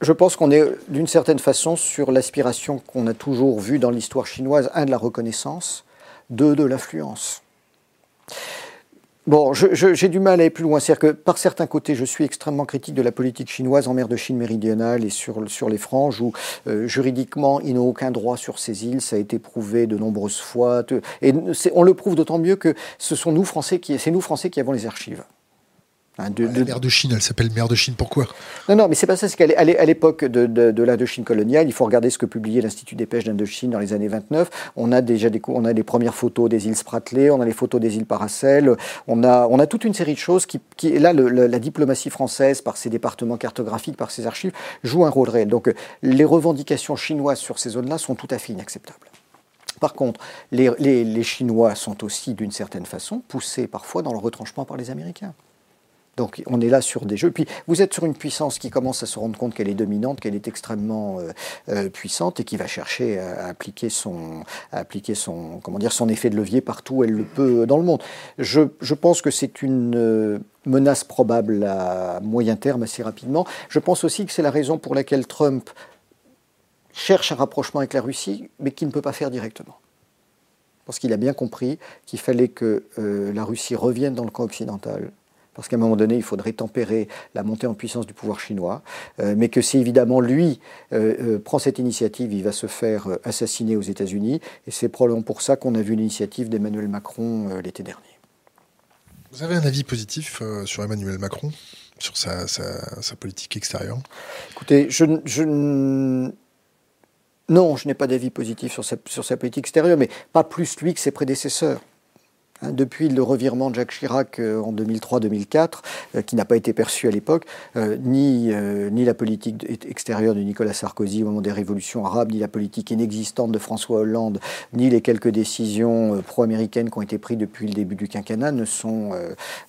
[SPEAKER 2] je pense qu'on est d'une certaine façon sur l'aspiration qu'on a toujours vue dans l'histoire chinoise, un, de la reconnaissance, deux, de l'influence. Bon, j'ai du mal à aller plus loin. C'est-à-dire que par certains côtés, je suis extrêmement critique de la politique chinoise en mer de Chine méridionale et sur, les franges où euh, juridiquement, ils n'ont aucun droit sur ces îles. Ça a été prouvé de nombreuses fois. Et on le prouve d'autant mieux que ce sont nous Français qui, c'est nous Français qui avons les archives.
[SPEAKER 1] Hein, de, la mer de Chine, elle s'appelle mer de Chine, pourquoi?
[SPEAKER 2] Non, non, mais c'est pas ça, c'est qu'à l'époque de, de, l'Indochine coloniale, il faut regarder ce que publiait l'Institut des pêches d'Indochine dans les années 29. On a déjà des, on a les premières photos des îles Spratly, on a les photos des îles Paracel, on a, on a toute une série de choses qui, qui là, la diplomatie française, par ses départements cartographiques, par ses archives, joue un rôle réel. Donc les revendications chinoises sur ces zones-là sont tout à fait inacceptables. Par contre, les, les, les Chinois sont aussi, d'une certaine façon, poussés parfois dans le retranchement par les Américains. Donc on est là sur des jeux. Puis vous êtes sur une puissance qui commence à se rendre compte qu'elle est dominante, qu'elle est extrêmement euh, euh, puissante et qui va chercher à, appliquer son, effet de levier partout où elle le peut dans le monde. Je, je pense que c'est une euh, menace probable à moyen terme assez rapidement. Je pense aussi que c'est la raison pour laquelle Trump cherche un rapprochement avec la Russie, mais qu'il ne peut pas faire directement. Parce qu'il a bien compris qu'il fallait que la Russie revienne dans le camp occidental parce qu'à un moment donné, il faudrait tempérer la montée en puissance du pouvoir chinois, euh, mais que si évidemment lui euh, euh, prend cette initiative, il va se faire assassiner aux États-Unis, et c'est probablement pour ça qu'on a vu l'initiative d'Emmanuel Macron l'été dernier.
[SPEAKER 1] Vous avez un avis positif sur Emmanuel Macron, sur sa, politique extérieure?
[SPEAKER 2] Écoutez, je, non, je n'ai pas d'avis positif sur sa, sur sa politique extérieure, mais pas plus lui que ses prédécesseurs. Hein, depuis le revirement de Jacques Chirac euh, en 2003-2004, euh, qui n'a pas été perçu à l'époque, euh, ni, ni la politique extérieure de Nicolas Sarkozy au moment des révolutions arabes, ni la politique inexistante de François Hollande, ni les quelques décisions pro-américaines qui ont été prises depuis le début du quinquennat ne sont,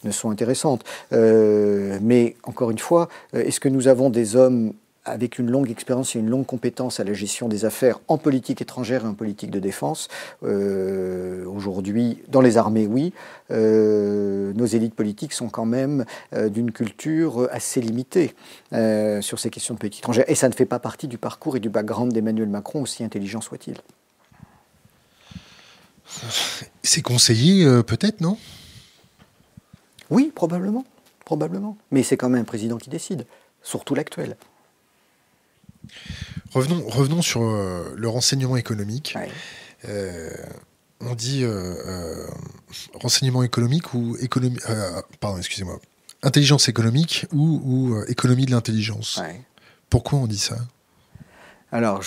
[SPEAKER 2] ne sont intéressantes. mais encore une fois, est-ce que nous avons des hommes avec une longue expérience et une longue compétence à la gestion des affaires en politique étrangère et en politique de défense. Euh, aujourd'hui, dans les armées, oui. Euh, nos élites politiques sont quand même euh, d'une culture assez limitée sur ces questions de politique étrangère. Et ça ne fait pas partie du parcours et du background d'Emmanuel Macron, aussi intelligent soit-il.
[SPEAKER 1] C'est conseillé, peut-être, non?
[SPEAKER 2] Oui, probablement. Probablement. Mais c'est quand même un président qui décide, surtout l'actuel.
[SPEAKER 1] Revenons, revenons sur euh, le renseignement économique. Euh, on dit euh, renseignement économique ou économie. pardon, excusez-moi. Intelligence économique ou, ou économie de l'intelligence. Pourquoi on dit ça?
[SPEAKER 2] Alors,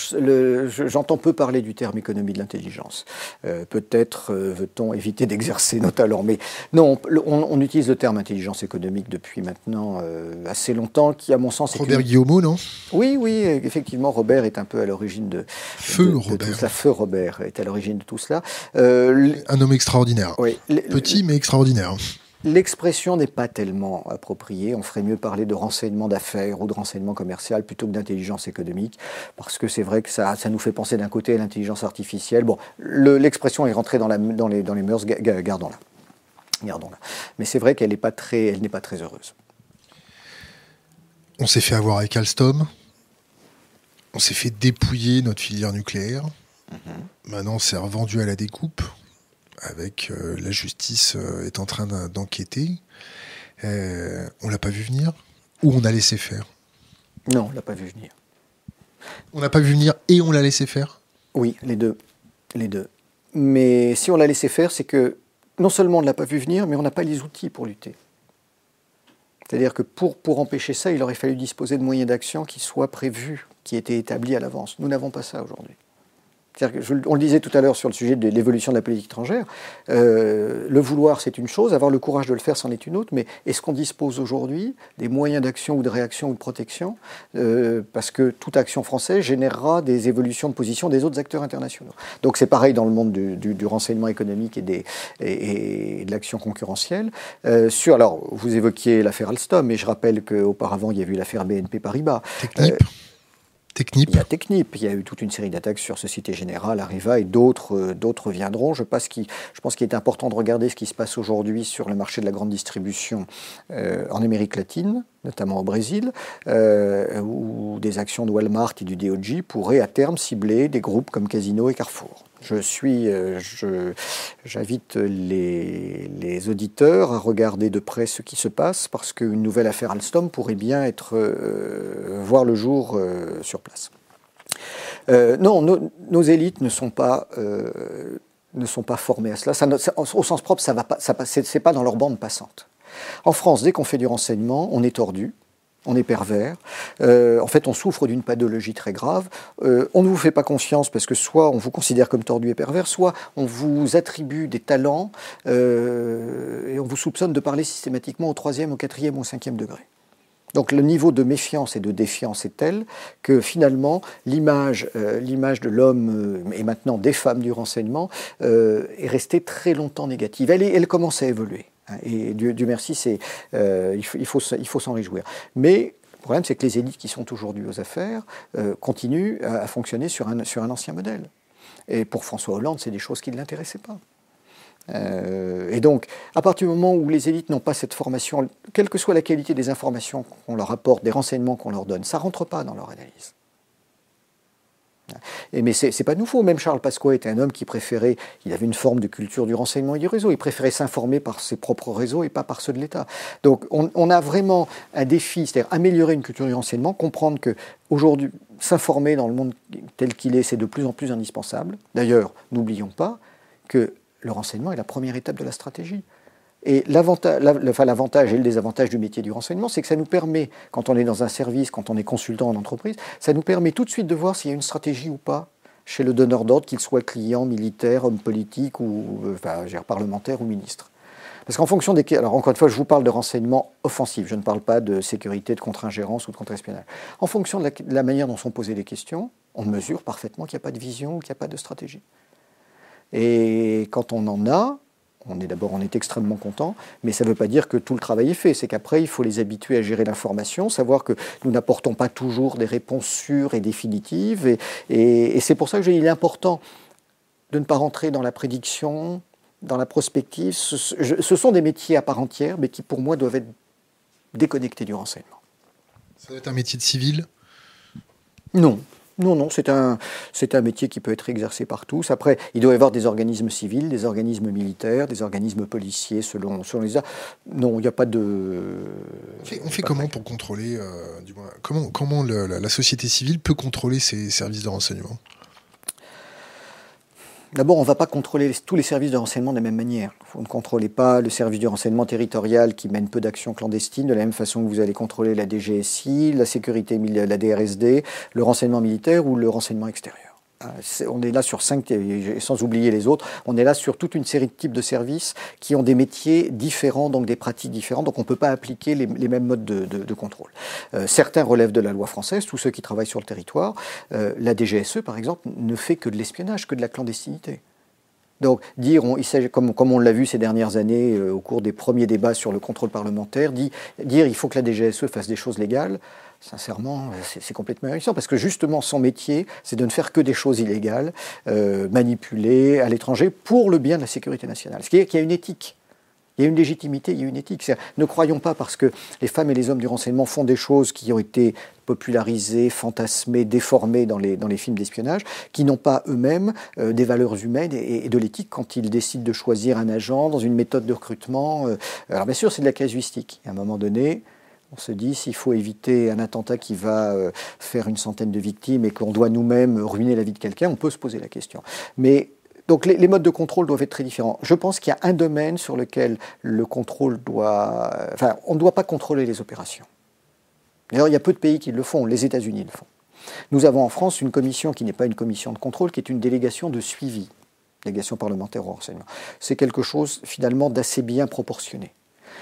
[SPEAKER 2] j'entends peu parler du terme économie de l'intelligence. Euh, peut-être euh, veut-on éviter d'exercer nos talents, mais non, on, utilise le terme intelligence économique depuis maintenant euh, assez longtemps, qui, à mon sens,
[SPEAKER 1] Robert Guillaumeau, non?
[SPEAKER 2] Oui, oui, effectivement, Robert est un peu à l'origine de,
[SPEAKER 1] Feu Robert.
[SPEAKER 2] tout cela. Feu Robert est à l'origine de tout cela.
[SPEAKER 1] un homme extraordinaire. Petit mais extraordinaire.
[SPEAKER 2] L'expression n'est pas tellement appropriée. On ferait mieux parler de renseignement d'affaires ou de renseignement commercial plutôt que d'intelligence économique, parce que c'est vrai que ça, ça, nous fait penser d'un côté à l'intelligence artificielle. Bon, l'expression est rentrée dans, la, dans, les, dans les mœurs, gardons-la. Gardons-la. Mais c'est vrai qu'elle n'est pas, très, pas très heureuse.
[SPEAKER 1] On s'est fait avoir avec Alstom. on s'est fait dépouiller notre filière nucléaire. Mhm. Maintenant, c'est revendu à la découpe. Avec la justice est en train d'enquêter. on l'a pas vu venir ou on a laissé faire?
[SPEAKER 2] Non, on l'a pas vu venir.
[SPEAKER 1] On n'a pas vu venir et on l'a laissé faire?
[SPEAKER 2] Oui, les deux. Les deux. Mais si on l'a laissé faire, c'est que non seulement on ne l'a pas vu venir, mais on n'a pas les outils pour lutter. C'est-à-dire que pour, pour empêcher ça, il aurait fallu disposer de moyens d'action qui soient prévus, qui étaient établis à l'avance. Nous n'avons pas ça aujourd'hui on le disait tout à l'heure sur le sujet de l'évolution de la politique étrangère, euh, le vouloir c'est une chose, avoir le courage de le faire c'en est une autre, mais est-ce qu'on dispose aujourd'hui des moyens d'action ou de réaction ou de protection euh, Parce que toute action française générera des évolutions de position des autres acteurs internationaux. Donc c'est pareil dans le monde du, renseignement économique et, des, et, de l'action concurrentielle. Euh, sur, alors, vous évoquiez l'affaire Alstom, mais je rappelle qu'auparavant il y a eu l'affaire BNP Paribas.
[SPEAKER 1] Technip.
[SPEAKER 2] Il y a Technip, il y a eu toute une série d'attaques sur Société Générale, Arriva et d'autres, euh, viendront. Je pense, qu'il, je pense qu'il est important de regarder ce qui se passe aujourd'hui sur le marché de la grande distribution euh, en Amérique latine, notamment au Brésil, euh, où des actions de Walmart et du DOJ pourraient à terme cibler des groupes comme Casino et Carrefour. Je suis, euh, j'invite les, auditeurs à regarder de près ce qui se passe parce qu'une nouvelle affaire Alstom pourrait bien être euh, voir le jour euh, sur place. non, nos, élites ne sont pas ne sont pas formées à cela. Au sens propre, ça va pas, ça, c'est pas dans leur bande passante. En France, dès qu'on fait du renseignement, on est tordu on est pervers. Euh, en fait, on souffre d'une pathologie très grave. Euh, on ne vous fait pas confiance parce que soit on vous considère comme tordu et pervers, soit on vous attribue des talents euh, et on vous soupçonne de parler systématiquement au troisième, au quatrième ou au cinquième degré. Donc le niveau de méfiance et de défiance est tel que finalement l'image, de l'homme et maintenant des femmes du renseignement est restée très longtemps négative. Elle commence à évoluer. Hein, et Dieu, merci, euh, il faut, s'en réjouir. Mais le problème, c'est que les élites qui sont aujourd'hui aux affaires euh, continuent à, fonctionner sur un, sur un ancien modèle. Et pour François Hollande, c'est des choses qui ne l'intéressaient pas. Euh, et donc, à partir du moment où les élites n'ont pas cette formation, quelle que soit la qualité des informations qu'on leur apporte, des renseignements qu'on leur donne, ça ne rentre pas dans leur analyse. Et mais c'est pas nouveau. Même Charles Pasqua était un homme qui préférait, il avait une forme de culture du renseignement et du réseau. Il préférait s'informer par ses propres réseaux et pas par ceux de l'État. Donc on, a vraiment un défi, c'est-à-dire améliorer une culture du renseignement, comprendre que aujourd'hui s'informer dans le monde tel qu'il est, c'est de plus en plus indispensable. D'ailleurs, n'oublions pas que le renseignement est la première étape de la stratégie. Et l'avantage et le désavantage du métier du renseignement, c'est que ça nous permet, quand on est dans un service, quand on est consultant en entreprise, ça nous permet tout de suite de voir s'il y a une stratégie ou pas chez le donneur d'ordre, qu'il soit client, militaire, homme politique ou euh, enfin, parlementaire ou ministre. Parce qu'en fonction des... Alors encore une fois, je vous parle de renseignement offensif, je ne parle pas de sécurité, de contre-ingérence ou de contre-espionnage. En fonction de la, de la manière dont sont posées les questions, on mesure parfaitement qu'il n'y a pas de vision qu'il n'y a pas de stratégie. Et quand on en a, on est d'abord on est extrêmement content, mais ça ne veut pas dire que tout le travail est fait. C'est qu'après, il faut les habituer à gérer l'information, savoir que nous n'apportons pas toujours des réponses sûres et définitives. Et, c'est pour ça que j'ai dit, il est important de ne pas rentrer dans la prédiction, dans la prospective. Ce, ce, sont des métiers à part entière, mais qui pour moi doivent être déconnectés du renseignement.
[SPEAKER 1] Ça doit être un métier de civil?
[SPEAKER 2] Non, non, non, c'est un, c'est un métier qui peut être exercé par tous. Après, il doit y avoir des organismes civils, des organismes militaires, des organismes policiers selon, selon les... Non, il n'y a pas de...
[SPEAKER 1] On fait, comment pour contrôler, euh, du moins, comment, comment la société civile peut contrôler ces services de renseignement?
[SPEAKER 2] D'abord, on ne va pas contrôler tous les services de renseignement de la même manière. Vous ne contrôlez pas le service du renseignement territorial qui mène peu d'actions clandestines de la même façon que vous allez contrôler la DGSI, la sécurité, la DRSD, le renseignement militaire ou le renseignement extérieur. On est là sur cinq, sans oublier les autres, on est là sur toute une série de types de services qui ont des métiers différents, donc des pratiques différentes, donc on ne peut pas appliquer les, mêmes modes de, contrôle. Euh, certains relèvent de la loi française, tous ceux qui travaillent sur le territoire. Euh, la DGSE, par exemple, ne fait que de l'espionnage, que de la clandestinité. Donc, dire, on, comme, on l'a vu ces dernières années au cours des premiers débats sur le contrôle parlementaire, dire il faut que la DGSE fasse des choses légales, sincèrement, c'est complètement ahurissant, parce que justement, son métier, c'est de ne faire que des choses illégales, euh, manipulées à l'étranger, pour le bien de la sécurité nationale. Ce qui est qu'il y a une éthique. Il y a une légitimité, il y a une éthique. Ne croyons pas parce que les femmes et les hommes du renseignement font des choses qui ont été popularisées, fantasmées, déformées dans les, dans les films d'espionnage, qui n'ont pas eux-mêmes euh, des valeurs humaines et, de l'éthique quand ils décident de choisir un agent dans une méthode de recrutement. Euh. alors bien sûr, c'est de la casuistique. À un moment donné, on se dit s'il faut éviter un attentat qui va euh, faire une centaine de victimes et qu'on doit nous-mêmes ruiner la vie de quelqu'un, on peut se poser la question. Mais donc les, modes de contrôle doivent être très différents. Je pense qu'il y a un domaine sur lequel le contrôle doit... Enfin, on ne doit pas contrôler les opérations. D'ailleurs, il y a peu de pays qui le font. Les États-Unis le font. Nous avons en France une commission qui n'est pas une commission de contrôle, qui est une délégation de suivi, délégation parlementaire au renseignement. C'est quelque chose finalement d'assez bien proportionné.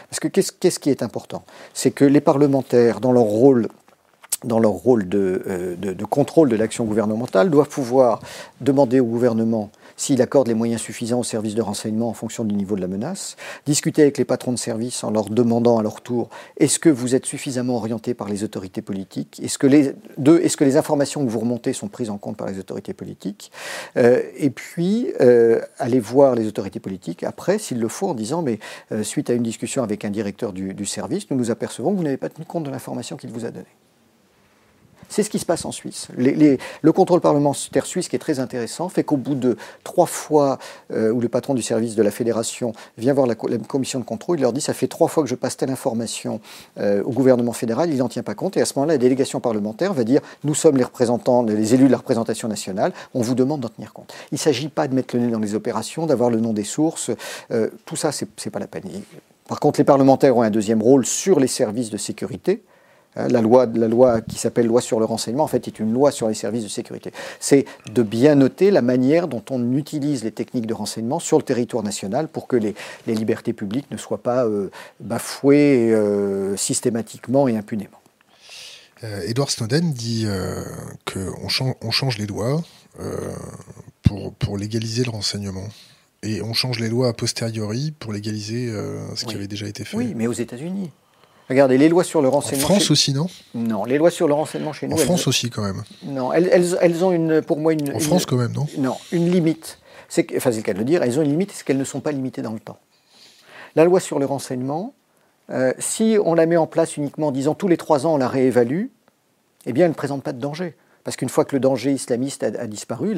[SPEAKER 2] Parce que qu'est-ce qui est important? C'est que les parlementaires, dans leur rôle euh, de contrôle de l'action gouvernementale, doivent pouvoir demander au gouvernement s'il accorde les moyens suffisants aux services de renseignement en fonction du niveau de la menace, discuter avec les patrons de service en leur demandant à leur tour est-ce que vous êtes suffisamment orienté par les autorités politiques? Est-ce que les deux, est-ce que les informations que vous remontez sont prises en compte par les autorités politiques? Euh, Et puis euh, aller voir les autorités politiques après, s'il le faut, en disant mais euh, suite à une discussion avec un directeur du, du service, nous nous apercevons que vous n'avez pas tenu compte de l'information qu'il vous a donnée. C'est ce qui se passe en Suisse. le contrôle parlementaire suisse, qui est très intéressant, fait qu'au bout de trois fois euh, où le patron du service de la fédération vient voir la, commission de contrôle, il leur dit ça fait trois fois que je passe telle information euh, au gouvernement fédéral, il n'en tient pas compte. Et à ce moment-là, la délégation parlementaire va dire nous sommes les représentants, les élus de la représentation nationale, on vous demande d'en tenir compte. Il ne s'agit pas de mettre le nez dans les opérations, d'avoir le nom des sources. Euh, tout ça, c'est pas la peine. Par contre, les parlementaires ont un deuxième rôle sur les services de sécurité. Hein, la loi, la loi qui s'appelle loi sur le renseignement, en fait, est une loi sur les services de sécurité. C'est de bien noter la manière dont on utilise les techniques de renseignement sur le territoire national pour que les, libertés publiques ne soient pas euh, bafouées euh, systématiquement et impunément.
[SPEAKER 1] Euh, Edward Snowden dit qu'on change, on change les lois pour, pour légaliser le renseignement. Et on change les lois a posteriori pour légaliser ce qui avait déjà été fait.
[SPEAKER 2] Oui, mais aux États-Unis. Regardez, les lois sur le renseignement.
[SPEAKER 1] En France aussi, non?
[SPEAKER 2] Non, les lois sur le renseignement chez nous.
[SPEAKER 1] En France aussi, quand même.
[SPEAKER 2] Non, elles, elles, ont une, pour moi une.
[SPEAKER 1] En France, quand même, non?
[SPEAKER 2] Non, une limite. C'est, enfin, c'est le cas de le dire, elles ont une limite, c'est qu'elles ne sont pas limitées dans le temps. La loi sur le renseignement, euh, si on la met en place uniquement en disant tous les trois ans on la réévalue, eh bien, elle ne présente pas de danger parce qu'une fois que le danger islamiste a, disparu,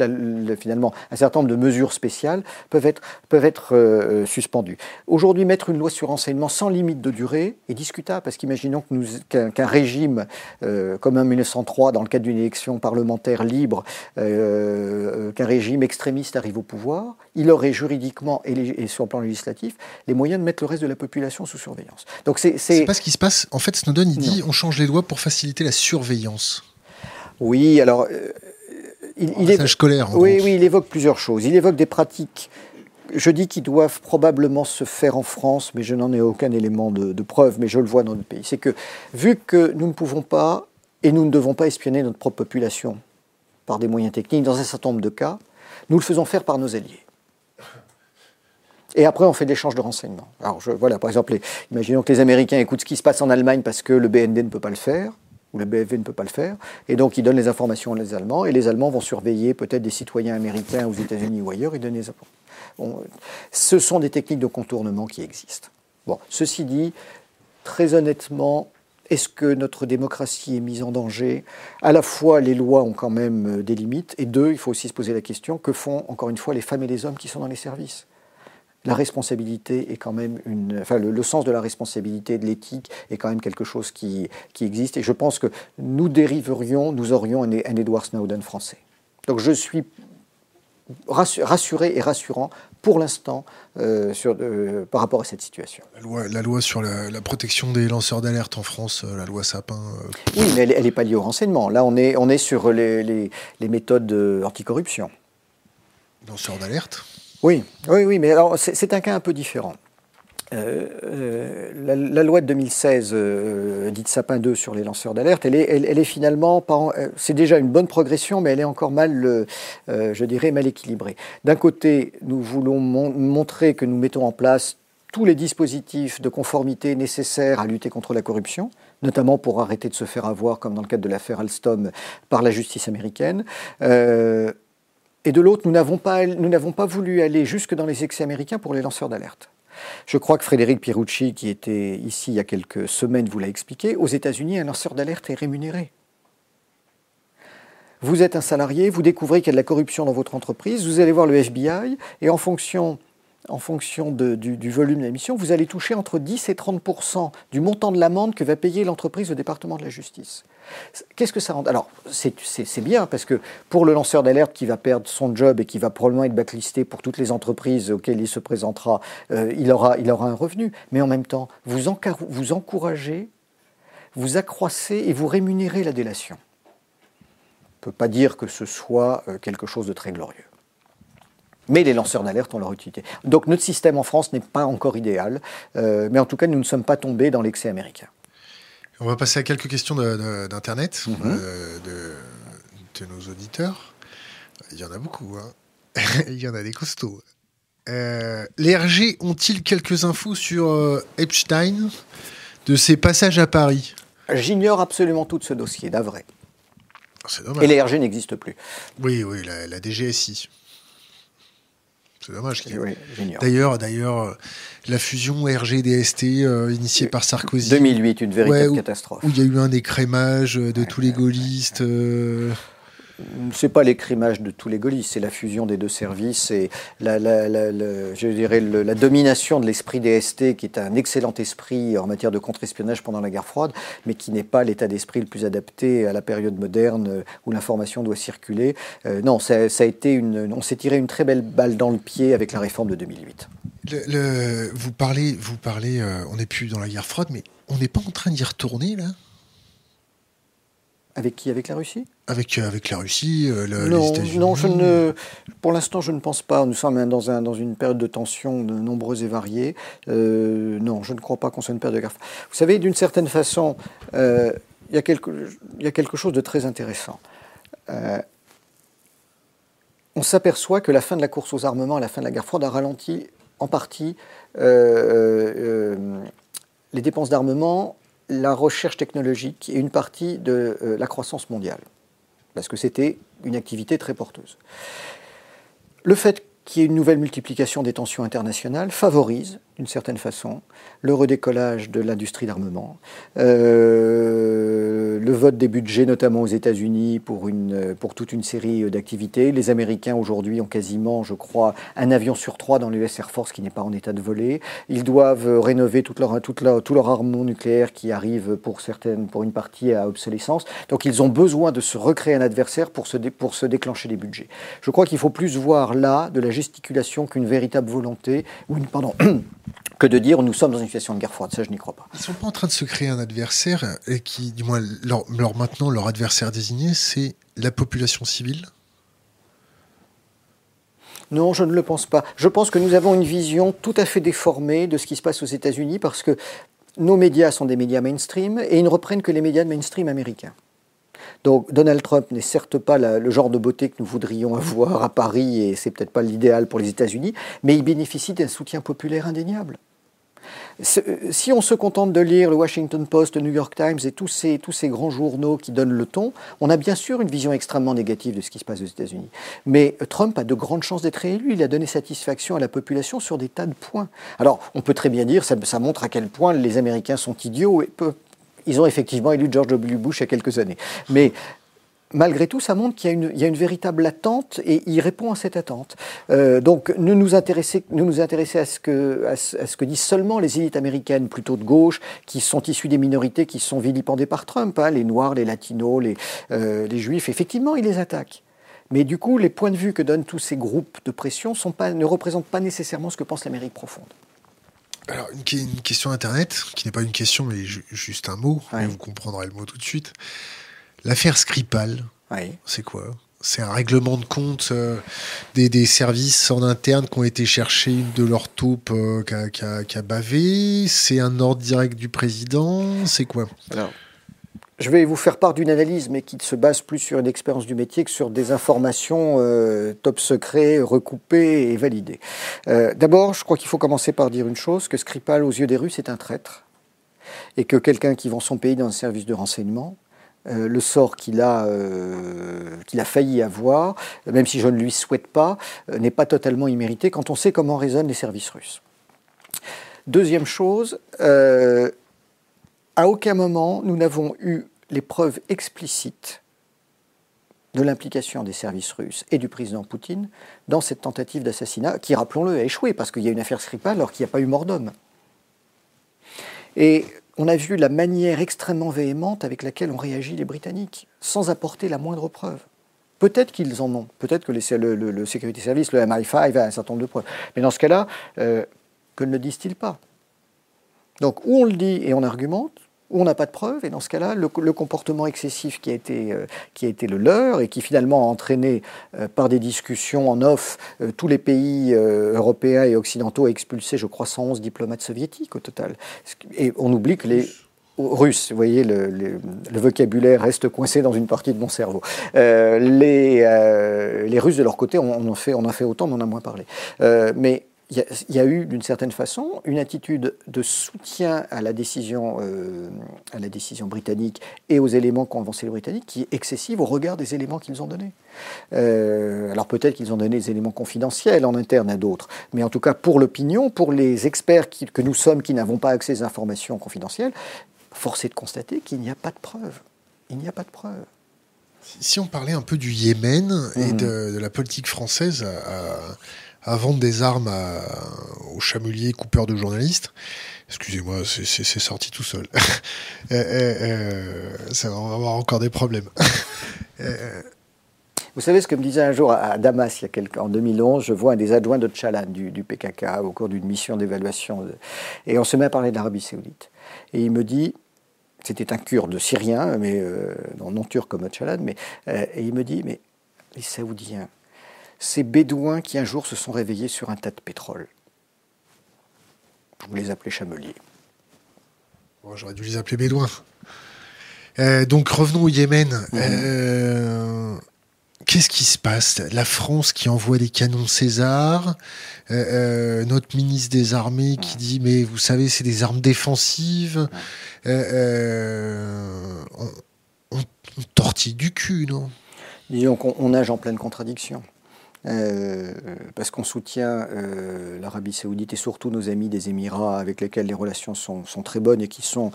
[SPEAKER 2] finalement, un certain nombre de mesures spéciales peuvent être, peuvent être euh, suspendues. Aujourd'hui, mettre une loi sur renseignement sans limite de durée est discutable, parce qu'imaginons qu'un régime euh, comme un 1903, dans le cadre d'une élection parlementaire libre, euh, qu'un régime extrémiste arrive au pouvoir, il aurait juridiquement et, sur le plan législatif les moyens de mettre le reste de la population sous surveillance.
[SPEAKER 1] Donc c'est pas ce qui se passe. En fait, Snowden, il dit on change les lois pour faciliter la surveillance.
[SPEAKER 2] Oui, alors. Euh,
[SPEAKER 1] il, il scolaire.
[SPEAKER 2] oui, oui, il évoque plusieurs choses. Il évoque des pratiques. Je dis qu'ils doivent probablement se faire en France, mais je n'en ai aucun élément de, preuve, mais je le vois dans notre pays. C'est que, vu que nous ne pouvons pas et nous ne devons pas espionner notre propre population par des moyens techniques, dans un certain nombre de cas, nous le faisons faire par nos alliés. Et après, on fait des échanges de renseignements. Alors, je, voilà, par exemple, imaginons que les Américains écoutent ce qui se passe en Allemagne parce que le BND ne peut pas le faire où le BFV ne peut pas le faire, et donc ils donnent les informations aux Allemands, et les Allemands vont surveiller peut-être des citoyens américains aux États-Unis ou ailleurs, et donner les bon, Ce sont des techniques de contournement qui existent. Bon, ceci dit, très honnêtement, est-ce que notre démocratie est mise en danger? À la fois, les lois ont quand même euh, des limites, et deux, il faut aussi se poser la question, que font, encore une fois, les femmes et les hommes qui sont dans les services? La responsabilité est quand même une. Enfin, le, sens de la responsabilité, de l'éthique est quand même quelque chose qui, qui, existe. Et je pense que nous dériverions, nous aurions un, Edward Snowden français. Donc je suis rassuré et rassurant pour l'instant euh, euh, par rapport à cette situation.
[SPEAKER 1] La loi, la loi sur la, protection des lanceurs d'alerte en France, euh, la loi Sapin.
[SPEAKER 2] Oui, mais elle n'est pas liée au renseignement. Là, on est, on est sur les, les, les méthodes anticorruption.
[SPEAKER 1] Lanceurs d'alerte
[SPEAKER 2] oui, oui, oui, mais alors c'est un cas un peu différent. Euh, euh, la, loi de 2016, euh, dite Sapin 2 sur les lanceurs d'alerte, elle est, finalement, c'est déjà une bonne progression, mais elle est encore mal, je dirais, mal équilibrée. D'un côté, nous voulons montrer que nous mettons en place tous les dispositifs de conformité nécessaires à lutter contre la corruption, notamment pour arrêter de se faire avoir, comme dans le cadre de l'affaire Alstom, par la justice américaine. Et de l'autre, nous n'avons pas, voulu aller jusque dans les excès américains pour les lanceurs d'alerte. Je crois que Frédéric Pierucci, qui était ici il y a quelques semaines, vous l'a expliqué. Aux États-Unis, un lanceur d'alerte est rémunéré. Vous êtes un salarié, vous découvrez qu'il y a de la corruption dans votre entreprise, vous allez voir le FBI, et en fonction, en fonction du, volume de la vous allez toucher entre 10 et 30% du montant de l'amende que va payer l'entreprise au département de la justice. Qu'est-ce que ça rend? Alors, c'est bien, parce que pour le lanceur d'alerte qui va perdre son job et qui va probablement être backlisté pour toutes les entreprises auxquelles il se présentera, euh, il, aura, un revenu. Mais en même temps, vous, encouragez, vous accroissez et vous rémunérez la délation ne peut pas dire que ce soit euh, quelque chose de très glorieux. Mais les lanceurs d'alerte ont leur utilité. Donc notre système en France n'est pas encore idéal, euh, mais en tout cas, nous ne sommes pas tombés dans l'excès américain.
[SPEAKER 1] On va passer à quelques questions d'Internet mhm. euh, de, nos auditeurs. Il y en a beaucoup. Hein. Il y en a des costauds. les RG ont-ils quelques infos sur Epstein, de ses passages à Paris?
[SPEAKER 2] J'ignore absolument tout de ce dossier, d'avril. Et les RG n'existent plus.
[SPEAKER 1] Oui, oui, la, DGSI. C'est dommage. Oui, d'ailleurs, d'ailleurs, la fusion RG-DST euh, initiée par Sarkozy.
[SPEAKER 2] 2008, une véritable catastrophe.
[SPEAKER 1] Où il y a eu un écrémage de tous les gaullistes. Euh,
[SPEAKER 2] c'est pas l'écrimage de tous les gaullistes, c'est la fusion des deux services et la, je dirais la domination de l'esprit DST, qui est un excellent esprit en matière de contre-espionnage pendant la guerre froide, mais qui n'est pas l'état d'esprit le plus adapté à la période moderne euh, où l'information doit circuler. Euh, non, ça, a été une, on s'est tiré une très belle balle dans le pied avec la réforme de 2008.
[SPEAKER 1] vous parlez, vous parlez, euh, on n'est plus dans la guerre froide, mais on n'est pas en train d'y retourner là?
[SPEAKER 2] Avec qui? Avec la Russie?
[SPEAKER 1] Avec, euh, avec la Russie, euh,
[SPEAKER 2] non, les Non, je ne, pour l'instant, je ne pense pas. Nous sommes dans, un, dans une période de tensions nombreuses et variées. Euh, non, je ne crois pas qu'on soit une période de guerre. Vous savez, d'une certaine façon, il, y a quelque, il y a quelque chose de très intéressant. on s'aperçoit que la fin de la course aux armements, la fin de la guerre froide, a ralenti en partie les dépenses d'armement la recherche technologique et une partie de la croissance mondiale, parce que c'était une activité très porteuse. Le fait qu'il y ait une nouvelle multiplication des tensions internationales favorise d'une certaine façon, le redécollage de l'industrie d'armement, euh, le vote des budgets, notamment aux États-Unis, pour, une, pour toute une série d'activités. Les Américains, aujourd'hui, ont quasiment, je crois, un avion sur trois dans l'US Air Force qui n'est pas en état de voler. Ils doivent rénover toute leur, toute leur, tout leur armement nucléaire qui arrive pour, certaines, pour une partie à obsolescence. Donc ils ont besoin de se recréer un adversaire pour se, pour se déclencher les budgets. Je crois qu'il faut plus voir là de la gesticulation qu'une véritable volonté, ou une, pardon, que de dire nous sommes dans une situation de guerre froide. Ça, je n'y crois pas.
[SPEAKER 1] Ils ne sont pas en train de se créer un adversaire et qui, du moins, leur, maintenant, leur adversaire désigné, c'est la population civile?
[SPEAKER 2] Non, je ne le pense pas. Je pense que nous avons une vision tout à fait déformée de ce qui se passe aux États-Unis parce que nos médias sont des médias mainstream et ils ne reprennent que les médias de mainstream américains. Donc Donald Trump n'est certes pas le genre de beauté que nous voudrions avoir à Paris et c'est peut-être pas l'idéal pour les États-Unis, mais il bénéficie d'un soutien populaire indéniable. Si on se contente de lire le Washington Post, le New York Times et tous ces, grands journaux qui donnent le ton, on a bien sûr une vision extrêmement négative de ce qui se passe aux États-Unis. Mais Trump a de grandes chances d'être élu. Il a donné satisfaction à la population sur des tas de points. Alors, on peut très bien dire, ça, ça montre à quel point les Américains sont idiots. Et ils ont effectivement élu George W. Bush il y a quelques années. Mais malgré tout, ça montre qu'il y, a une véritable attente et il répond à cette attente. Euh, donc, ne nous intéresser, nous intéresser à, ce que, à, ce, que disent seulement les élites américaines, plutôt de gauche, qui sont issues des minorités qui sont vilipendées par Trump, hein, les Noirs, les Latinos, les, euh, les Juifs. Effectivement, il les attaque. Mais du coup, les points de vue que donnent tous ces groupes de pression ne représentent pas nécessairement ce que pense l'Amérique profonde.
[SPEAKER 1] Alors, une, question Internet, qui n'est pas une question, mais juste un mot, vous comprendrez le mot tout de suite. L'affaire Skripal, c'est quoi? C'est un règlement de compte euh, des, services en interne qui ont été chercher une de leurs taupes euh, qui, a, bavé. C'est un ordre direct du président. C'est quoi?
[SPEAKER 2] Je vais vous faire part d'une analyse, mais qui se base plus sur une expérience du métier que sur des informations euh, top secret, recoupées et validées. D'abord, je crois qu'il faut commencer par dire une chose, que Skripal, aux yeux des Russes, est un traître. Et que quelqu'un qui vend son pays dans un service de renseignement, euh, le sort qu'il a, euh, a failli avoir, même si je ne lui souhaite pas, euh, n'est pas totalement immérité quand on sait comment résonnent les services russes. Deuxième chose, euh, à aucun moment nous n'avons eu les preuves explicites de l'implication des services russes et du président Poutine dans cette tentative d'assassinat qui, rappelons-le, a échoué parce qu'il y a une affaire Skripal alors qu'il n'y a pas eu mort d'homme. Et on a vu la manière extrêmement véhémente avec laquelle ont réagi les Britanniques, sans apporter la moindre preuve. Peut-être qu'ils en ont, peut-être que le, le, Security Service, le MI5 a un certain nombre de preuves. Mais dans ce cas-là, euh, que ne le disent-ils pas? Donc, ou on le dit et on argumente, où on n'a pas de preuves, et dans ce cas-là, le, comportement excessif qui a, été, euh, qui a été le leur, et qui finalement a entraîné euh, par des discussions en off euh, tous les pays européens et occidentaux à expulser, je crois, 111 diplomates soviétiques au total. Et on oublie que les... Russes, vous voyez, le, le, vocabulaire reste coincé dans une partie de mon cerveau. les, les Russes, de leur côté, on, en fait, on en fait autant, mais on en a moins parlé. mais il y, a eu, d'une certaine façon, une attitude de soutien à la décision, euh, à la décision britannique et aux éléments qu'ont avancés les Britanniques qui est excessive au regard des éléments qu'ils ont donnés. Euh, alors peut-être qu'ils ont donné des éléments confidentiels en interne à d'autres, mais en tout cas pour l'opinion, pour les experts que nous sommes qui n'avons pas accès aux informations confidentielles, force est de constater qu'il n'y a pas de preuves. Il n'y a pas de preuves.
[SPEAKER 1] Si on parlait un peu du Yémen et mmh. de, la politique française à à vendre des armes aux chameliers coupeurs de journalistes. Excusez-moi, c'est sorti tout seul. euh, euh, ça va avoir encore des problèmes.
[SPEAKER 2] Euh, Vous savez ce que me disait un jour à Damas, il y a quelques, en 2011, je vois un des adjoints de du, PKK au cours d'une mission d'évaluation. Et on se met à parler d'Arabie Saoudite. Et il me dit, c'était un kurde syrien, mais euh, non, turc comme Tchalan, mais, et il me dit, mais les Saoudiens, ces bédouins qui un jour se sont réveillés sur un tas de pétrole. Vous les appelez chameliers.
[SPEAKER 1] J'aurais dû les appeler bédouins. Euh, donc revenons au Yémen. Euh, qu'est-ce qui se passe? La France qui envoie des canons César, euh, notre ministre des Armées qui dit mais vous savez c'est des armes défensives. on, on, tortille du cul, non?
[SPEAKER 2] Disons qu'on nage en pleine contradiction. Euh, parce qu'on soutient euh, l'Arabie saoudite et surtout nos amis des Émirats avec lesquels les relations sont, sont, très bonnes et qui sont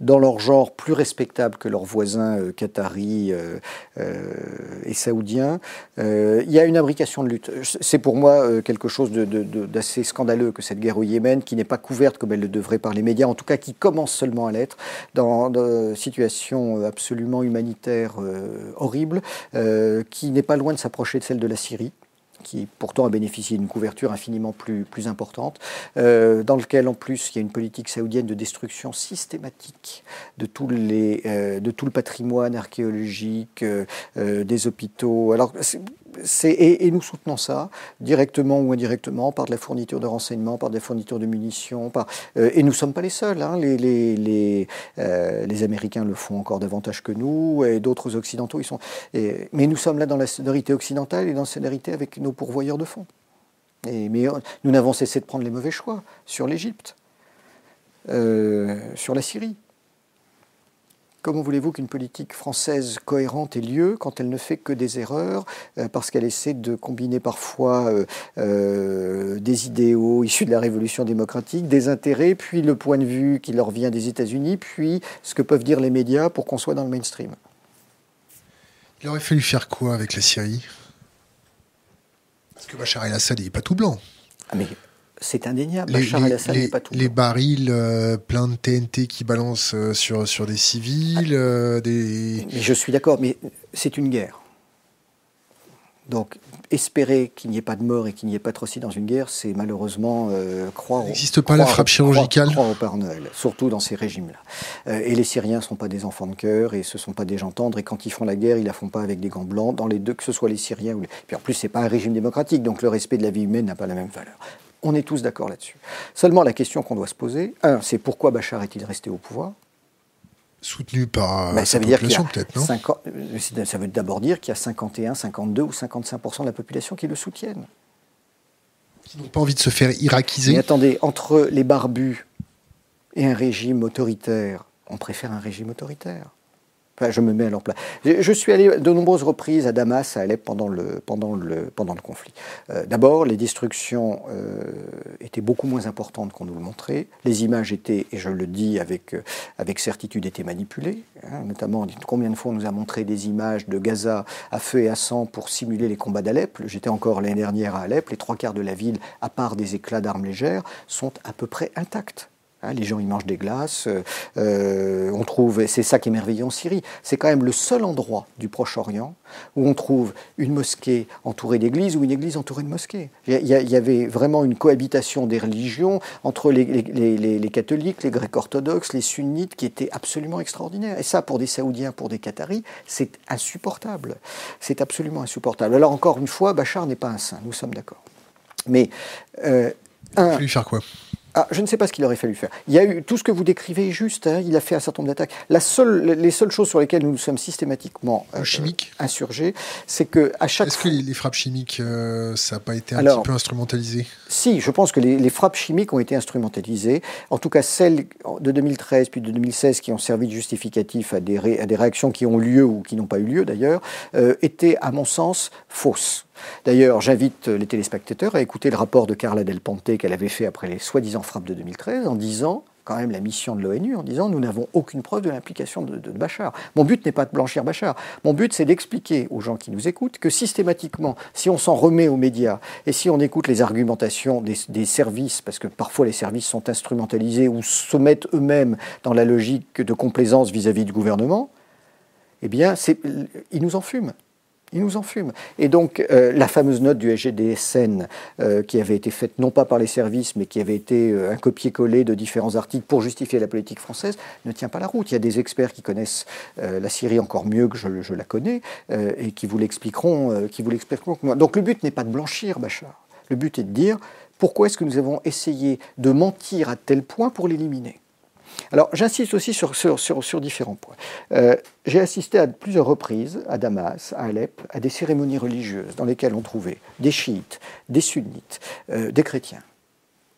[SPEAKER 2] dans leur genre plus respectables que leurs voisins euh, qataris euh, euh, et saoudiens. il y a une imbrication de lutte. C'est pour moi quelque chose d'assez scandaleux que cette guerre au Yémen, qui n'est pas couverte comme elle le devrait par les médias, en tout cas qui commence seulement à l'être, dans, une situation absolument humanitaire horrible, qui n'est pas loin de s'approcher de celle de la Syrie qui pourtant a bénéficié d'une couverture infiniment plus, plus importante, euh, dans lequel en plus il y a une politique saoudienne de destruction systématique de, tous les, euh, de tout le patrimoine archéologique, euh, des hôpitaux. Alors et, nous soutenons ça, directement ou indirectement, par de la fourniture de renseignements, par de la fourniture de munitions. Par, euh, et nous ne sommes pas les seuls. Hein. Euh, les, Américains le font encore davantage que nous, et d'autres Occidentaux. Ils sont, mais nous sommes là dans la solidarité occidentale et dans la solidarité avec nos pourvoyeurs de fonds. Mais nous n'avons cessé de prendre les mauvais choix sur l'Égypte, euh, sur la Syrie. Comment voulez-vous qu'une politique française cohérente ait lieu quand elle ne fait que des erreurs, euh, parce qu'elle essaie de combiner parfois euh, euh, des idéaux issus de la révolution démocratique, des intérêts, puis le point de vue qui leur vient des États-Unis, puis ce que peuvent dire les médias pour qu'on soit dans le mainstream?
[SPEAKER 1] Il aurait fallu faire quoi avec la Syrie? Parce que Bachar el-Assad, n'est pas tout blanc.
[SPEAKER 2] Ah mais c'est indéniable. Les, Bachar el-Assad pas tout.
[SPEAKER 1] Les barils euh, pleins de TNT qui balancent euh, sur, sur des civils. Euh, des...
[SPEAKER 2] je suis d'accord, mais c'est une guerre. Donc, espérer qu'il n'y ait pas de mort et qu'il n'y ait pas trop si dans une guerre, c'est malheureusement croire.
[SPEAKER 1] Il n'existe pas la frappe chirurgicale
[SPEAKER 2] croire, au Père Noël, surtout dans ces régimes-là. et les Syriens ne sont pas des enfants de cœur et ce ne sont pas des gens tendres. Et quand ils font la guerre, ils la font pas avec des gants blancs. Dans les deux, que ce soit les Syriens ou les. Puis en plus, c'est pas un régime démocratique, donc le respect de la vie humaine n'a pas la même valeur. On est tous d'accord là-dessus. Seulement, la question qu'on doit se poser, un, c'est pourquoi Bachar est-il resté au pouvoir?
[SPEAKER 1] Soutenu par ben, ça veut population, peut-être, non?
[SPEAKER 2] euh, Ça veut d'abord dire qu'il y a 51, 52 ou 55% de la population qui le soutiennent.
[SPEAKER 1] Qui n'ont pas envie de se faire irakiser.
[SPEAKER 2] Mais attendez, entre les barbus et un régime autoritaire, on préfère un régime autoritaire. Je me mets à leur place. Je, suis allé de nombreuses reprises à Damas, à Alep, pendant le, pendant le, pendant le conflit. Euh, d'abord, les destructions euh, étaient beaucoup moins importantes qu'on nous le montrait. Les images étaient, et je le dis avec, euh, avec certitude, étaient manipulées. Hein, notamment, combien de fois on nous a montré des images de Gaza à feu et à sang pour simuler les combats d'Alep J'étais encore l'année dernière à Alep. Les trois quarts de la ville, à part des éclats d'armes légères, sont à peu près intactes. Hein, les gens, ils mangent des glaces. Euh, euh, on trouve, c'est ça qui est merveilleux en Syrie, c'est quand même le seul endroit du Proche-Orient où on trouve une mosquée entourée d'églises ou une église entourée de mosquées. Il y, avait vraiment une cohabitation des religions entre les, catholiques, les grecs orthodoxes, les sunnites, qui était absolument extraordinaire. Et ça, pour des Saoudiens, pour des Qataris, c'est insupportable. C'est absolument insupportable. Alors encore une fois, Bachar n'est pas un saint, nous sommes d'accord. Mais
[SPEAKER 1] euh, un, quoi?
[SPEAKER 2] Ah, je ne sais pas ce qu'il aurait fallu faire. Il y a eu tout ce que vous décrivez est juste. Hein, il a fait un certain nombre d'attaques. La seule, les seules choses sur lesquelles nous nous sommes systématiquement
[SPEAKER 1] euh,
[SPEAKER 2] insurgés, c'est que à chaque.
[SPEAKER 1] Est-ce que les, frappes chimiques, euh, ça n'a pas été un petit peu instrumentalisé?
[SPEAKER 2] Si, je pense que les, frappes chimiques ont été instrumentalisées. En tout cas, celles de 2013 puis de 2016 qui ont servi de justificatif à des, à des réactions qui ont lieu ou qui n'ont pas eu lieu d'ailleurs, euh, étaient, à mon sens, fausses. D'ailleurs, j'invite les téléspectateurs à écouter le rapport de Carla Del Ponte qu'elle avait fait après les soi-disant frappes de 2013 en disant quand même la mission de l'ONU en disant nous n'avons aucune preuve de l'implication de, Bachar. Mon but n'est pas de blanchir Bachar. Mon but, c'est d'expliquer aux gens qui nous écoutent que systématiquement, si on s'en remet aux médias et si on écoute les argumentations des, services, parce que parfois les services sont instrumentalisés ou se mettent eux-mêmes dans la logique de complaisance vis-à-vis -vis du gouvernement, eh bien, ils nous en fument. Il nous en fume. Et donc, euh, la fameuse note du SGDSN, euh, qui avait été faite non pas par les services, mais qui avait été euh, un copier-coller de différents articles pour justifier la politique française, ne tient pas la route. Il y a des experts qui connaissent la Syrie encore mieux que je, la connais et qui vous l'expliqueront qui vous l'expliqueront. Donc, le but n'est pas de blanchir Bachar. Le but est de dire pourquoi est-ce que nous avons essayé de mentir à tel point pour l'éliminer? Alors j'insiste aussi sur, sur, différents points. Euh, j'ai assisté à plusieurs reprises à Damas, à Alep, à des cérémonies religieuses dans lesquelles on trouvait des chiites, des sunnites, euh, des chrétiens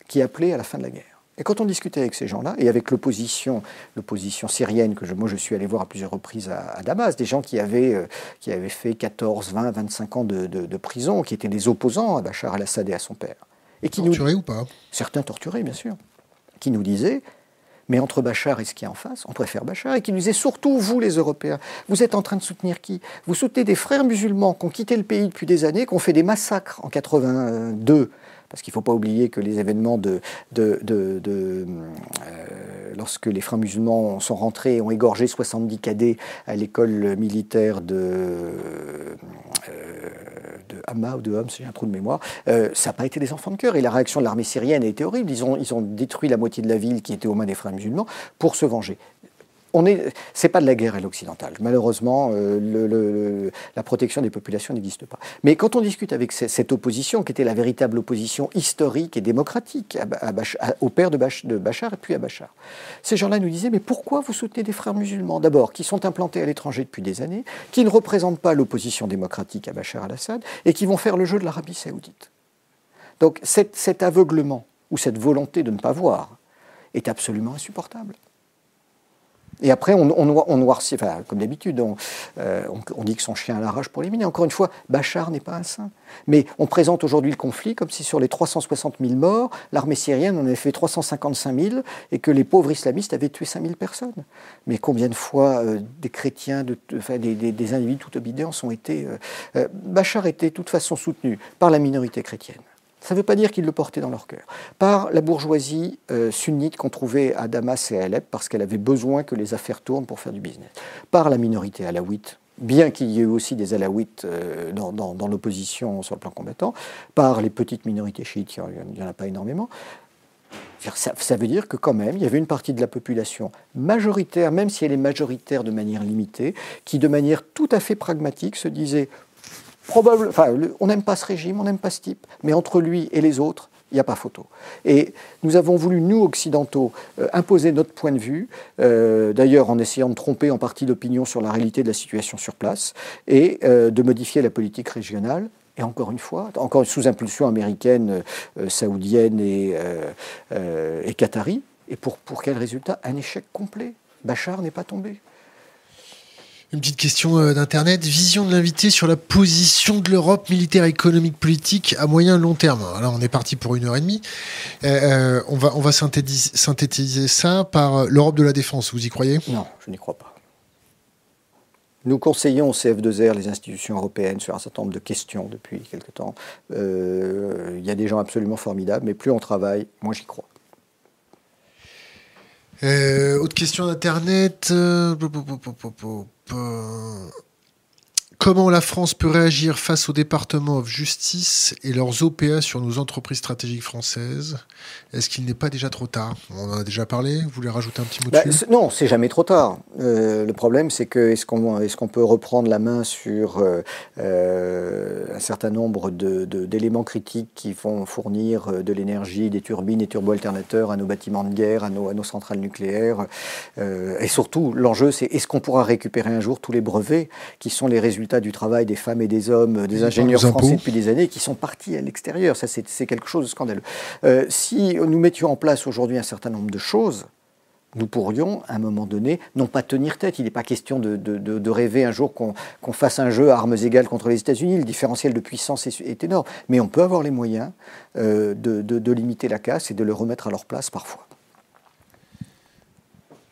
[SPEAKER 2] qui appelaient à la fin de la guerre. Et quand on discutait avec ces gens-là, et avec l'opposition, l'opposition syrienne, que je, moi je suis allé voir à plusieurs reprises à, Damas, des gens qui avaient, euh, qui avaient fait 14, 20, 25 ans de, de, prison, qui étaient des opposants à Bachar al-Assad et à son père.
[SPEAKER 1] Et qui torturés ou pas?
[SPEAKER 2] Certains torturés, bien sûr. Qui nous disaient mais entre Bachar et ce qui est en face, on préfère Bachar. Et qui nous disait surtout, vous les Européens, vous êtes en train de soutenir qui? Vous soutenez des frères musulmans qui ont quitté le pays depuis des années, qui ont fait des massacres en 82 parce qu'il ne faut pas oublier que les événements de, euh, lorsque les frères musulmans sont rentrés et ont égorgé 70 cadets à l'école militaire de, euh, de Hama ou de Homs, j'ai un trou de mémoire, euh, ça n'a pas été des enfants de cœur. Et la réaction de l'armée syrienne a été horrible. Ils ont, ils ont détruit la moitié de la ville qui était aux mains des frères musulmans pour se venger on est, c'est pas de la guerre à l'occidentale. Malheureusement, euh, la protection des populations n'existe pas. Mais quand on discute avec cette opposition, qui était la véritable opposition historique et démocratique au père de, Bachar et puis à Bachar, ces gens-là nous disaient mais pourquoi vous soutenez des frères musulmans d'abord qui sont implantés à l'étranger depuis des années, qui ne représentent pas l'opposition démocratique à Bachar al-Assad et qui vont faire le jeu de l'Arabie saoudite? Donc cet aveuglement ou cette volonté de ne pas voir est absolument insupportable. Et après, on, noircit, comme d'habitude, euh, on, dit que son chien a la rage pour l'éliminer. Encore une fois, Bachar n'est pas un saint. Mais on présente aujourd'hui le conflit comme si sur les 360 000 morts, l'armée syrienne en avait fait 355 000 et que les pauvres islamistes avaient tué 5 000 personnes. Mais combien de fois euh, des chrétiens, des, individus tout obédients ont été... Euh, Bachar était de toute façon soutenu par la minorité chrétienne. Ça ne veut pas dire qu'ils le portaient dans leur cœur. Par la bourgeoisie euh, sunnite qu'on trouvait à Damas et à Alep, parce qu'elle avait besoin que les affaires tournent pour faire du business. Par la minorité alaouite, bien qu'il y ait eu aussi des alaouites euh, dans, l'opposition sur le plan combattant, par les petites minorités chiites, il n'y en a pas énormément. Ça, ça, veut dire que quand même, il y avait une partie de la population majoritaire, même si elle est majoritaire de manière limitée, qui de manière tout à fait pragmatique se disait on n'aime pas ce régime, on n'aime pas ce type, mais entre lui et les autres, il n'y a pas photo. Et nous avons voulu, nous, occidentaux, euh, imposer notre point de vue, euh, d'ailleurs en essayant de tromper en partie l'opinion sur la réalité de la situation sur place, et euh, de modifier la politique régionale. Et encore une fois, encore sous impulsion américaine, saoudienne et, et qatari. Et pour, pour quel résultat? Un échec complet. Bachar n'est pas tombé.
[SPEAKER 1] Une petite question euh, d'Internet. Vision de l'invité sur la position de l'Europe militaire, économique, politique à moyen et long terme. Là, on est parti pour une heure et demie. Euh, on va, on va synthétiser, synthétiser ça par l'Europe de la défense. Vous y croyez?
[SPEAKER 2] Non, je n'y crois pas. Nous conseillons au CF2R les institutions européennes sur un certain nombre de questions depuis quelque temps. Il y a des gens absolument formidables, mais plus on travaille, moins j'y crois.
[SPEAKER 1] Euh, autre question d'Internet. Euh, Comment la France peut réagir face au département of justice et leurs OPA sur nos entreprises stratégiques françaises? Est-ce qu'il n'est pas déjà trop tard? On en a déjà parlé. Vous voulez rajouter un petit mot
[SPEAKER 2] bah,
[SPEAKER 1] dessus?
[SPEAKER 2] Non, c'est jamais trop tard. Euh, le problème, c'est que est-ce qu'on est qu'on peut reprendre la main sur euh, euh, un certain nombre d'éléments de, critiques qui vont fournir de l'énergie, des turbines, des turbo-alternateurs à nos bâtiments de guerre, à nos, à nos centrales nucléaires Et surtout, l'enjeu, c'est est-ce qu'on pourra récupérer un jour tous les brevets qui sont les résultats du travail des femmes et des hommes, des ingénieurs français depuis des années, qui sont partis à l'extérieur. Ça, c'est quelque chose de scandaleux. Euh, si nous mettions en place aujourd'hui un certain nombre de choses, nous pourrions, à un moment donné, non pas tenir tête. Il n'est pas question de, rêver un jour qu'on fasse un jeu à armes égales contre les États-Unis. Le différentiel de puissance est, énorme. Mais on peut avoir les moyens euh, de, limiter la casse et de le remettre à leur place parfois.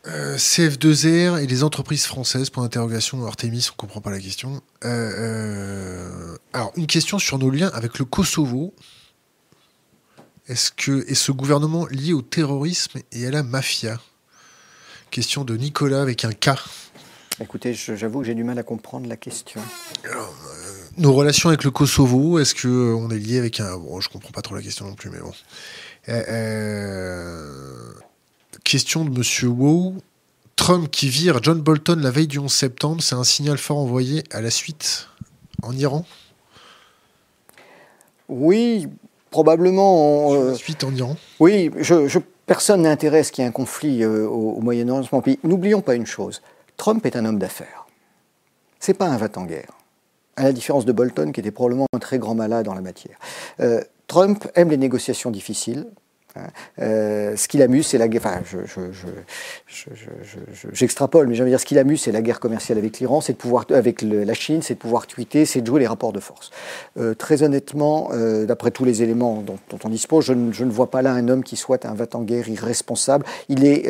[SPEAKER 1] Euh, CF2R et les entreprises françaises, pour l'interrogation Artemis, on ne comprend pas la question. Euh, euh, alors, une question sur nos liens avec le Kosovo. Est-ce que est ce gouvernement lié au terrorisme et à la mafia? Question de Nicolas avec un K.
[SPEAKER 2] Écoutez, j'avoue que j'ai du mal à comprendre la question.
[SPEAKER 1] nos relations avec le Kosovo, est-ce que on est lié avec un bon, je comprends pas trop la question non plus, mais bon. Question de Monsieur Wow. Trump qui vire John Bolton la veille du 11 septembre, c'est un signal fort envoyé à la suite en Iran?
[SPEAKER 2] Oui, probablement.
[SPEAKER 1] la euh, suite en Iran
[SPEAKER 2] Oui, je, personne n'intéresse qu'il y ait un conflit euh, au, Moyen-Orient. N'oublions pas une chose Trump est un homme d'affaires. C'est pas un va-t-en-guerre. À la différence de Bolton, qui était probablement un très grand malade en la matière. Euh, Trump aime les négociations difficiles. Euh, ce qui l'amuse, c'est la guerre. Dire, ce qui l'amuse, c'est la guerre commerciale avec l'Iran, c'est de pouvoir, avec la Chine, c'est de pouvoir tweeter, c'est de jouer les rapports de force. Euh, très honnêtement, euh, d'après tous les éléments dont, on dispose, je ne, vois pas là un homme qui soit un va-t-en-guerre irresponsable. Il est,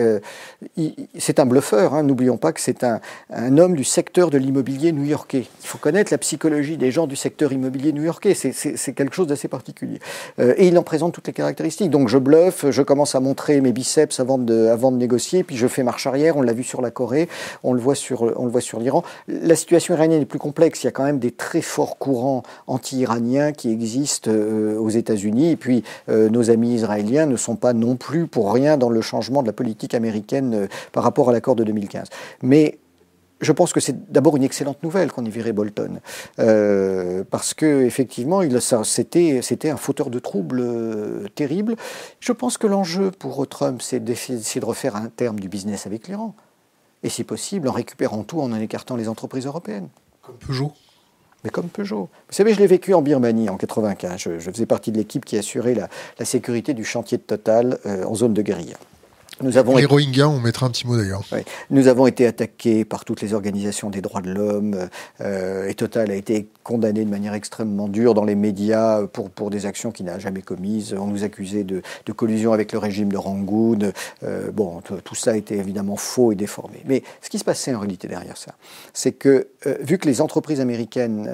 [SPEAKER 2] c'est un bluffeur. Hein. N'oublions pas que c'est un, un, homme du secteur de l'immobilier new-yorkais. Il faut connaître la psychologie des gens du secteur immobilier new-yorkais. C'est quelque chose d'assez particulier. et il en présente toutes les caractéristiques. Donc je bluffe je commence à montrer mes biceps avant de, négocier, puis je fais marche arrière. On l'a vu sur la Corée, on le voit sur, on le voit sur l'Iran. La situation iranienne est plus complexe. Il y a quand même des très forts courants anti-iraniens qui existent euh, aux États-Unis. Et puis, euh, nos amis israéliens ne sont pas non plus pour rien dans le changement de la politique américaine euh, par rapport à l'accord de 2015. Mais je pense que c'est d'abord une excellente nouvelle qu'on ait viré Bolton, euh, parce que effectivement, c'était, c'était un fauteur de troubles euh, terrible. Je pense que l'enjeu pour Trump, c'est d'essayer de refaire un terme du business avec l'Iran, et si possible, en récupérant tout, en en écartant les entreprises européennes.
[SPEAKER 1] Comme Peugeot.
[SPEAKER 2] Mais comme Peugeot. Vous savez, je l'ai vécu en Birmanie en 95. Je, faisais partie de l'équipe qui assurait la, la sécurité du chantier de Total euh, en zone de guérilla.
[SPEAKER 1] Nous avons les Rohingyas, on mettra un petit mot d'ailleurs.
[SPEAKER 2] Nous avons été attaqués par toutes les organisations des droits de l'homme euh, et Total a été condamné de manière extrêmement dure dans les médias pour, pour des actions qu'il n'a jamais commises. On nous accusait de, de, collusion avec le régime de Rangoon. Euh, bon, tout ça était évidemment faux et déformé. Mais ce qui se passait en réalité derrière ça, c'est que euh, vu que les entreprises américaines,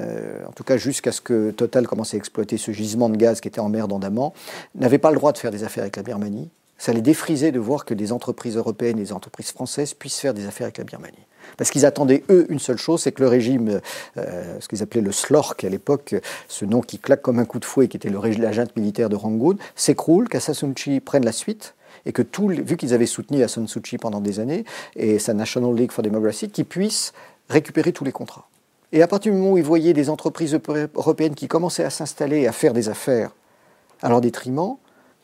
[SPEAKER 2] en tout cas jusqu'à ce que Total commence à exploiter ce gisement de gaz qui était en mer d'Andaman, n'avaient pas le droit de faire des affaires avec la Birmanie, ça les défrisait de voir que des entreprises européennes et des entreprises françaises puissent faire des affaires avec la Birmanie. Parce qu'ils attendaient, eux, une seule chose, c'est que le régime, euh, ce qu'ils appelaient le SLORC à l'époque, ce nom qui claque comme un coup de fouet, qui était le l'agent militaire de Rangoon, s'écroule, San prenne la suite, et que tout, vu qu'ils avaient soutenu Aung pendant des années, et sa National League for Democracy, qu'ils puissent récupérer tous les contrats. Et à partir du moment où ils voyaient des entreprises européennes qui commençaient à s'installer et à faire des affaires à leur détriment,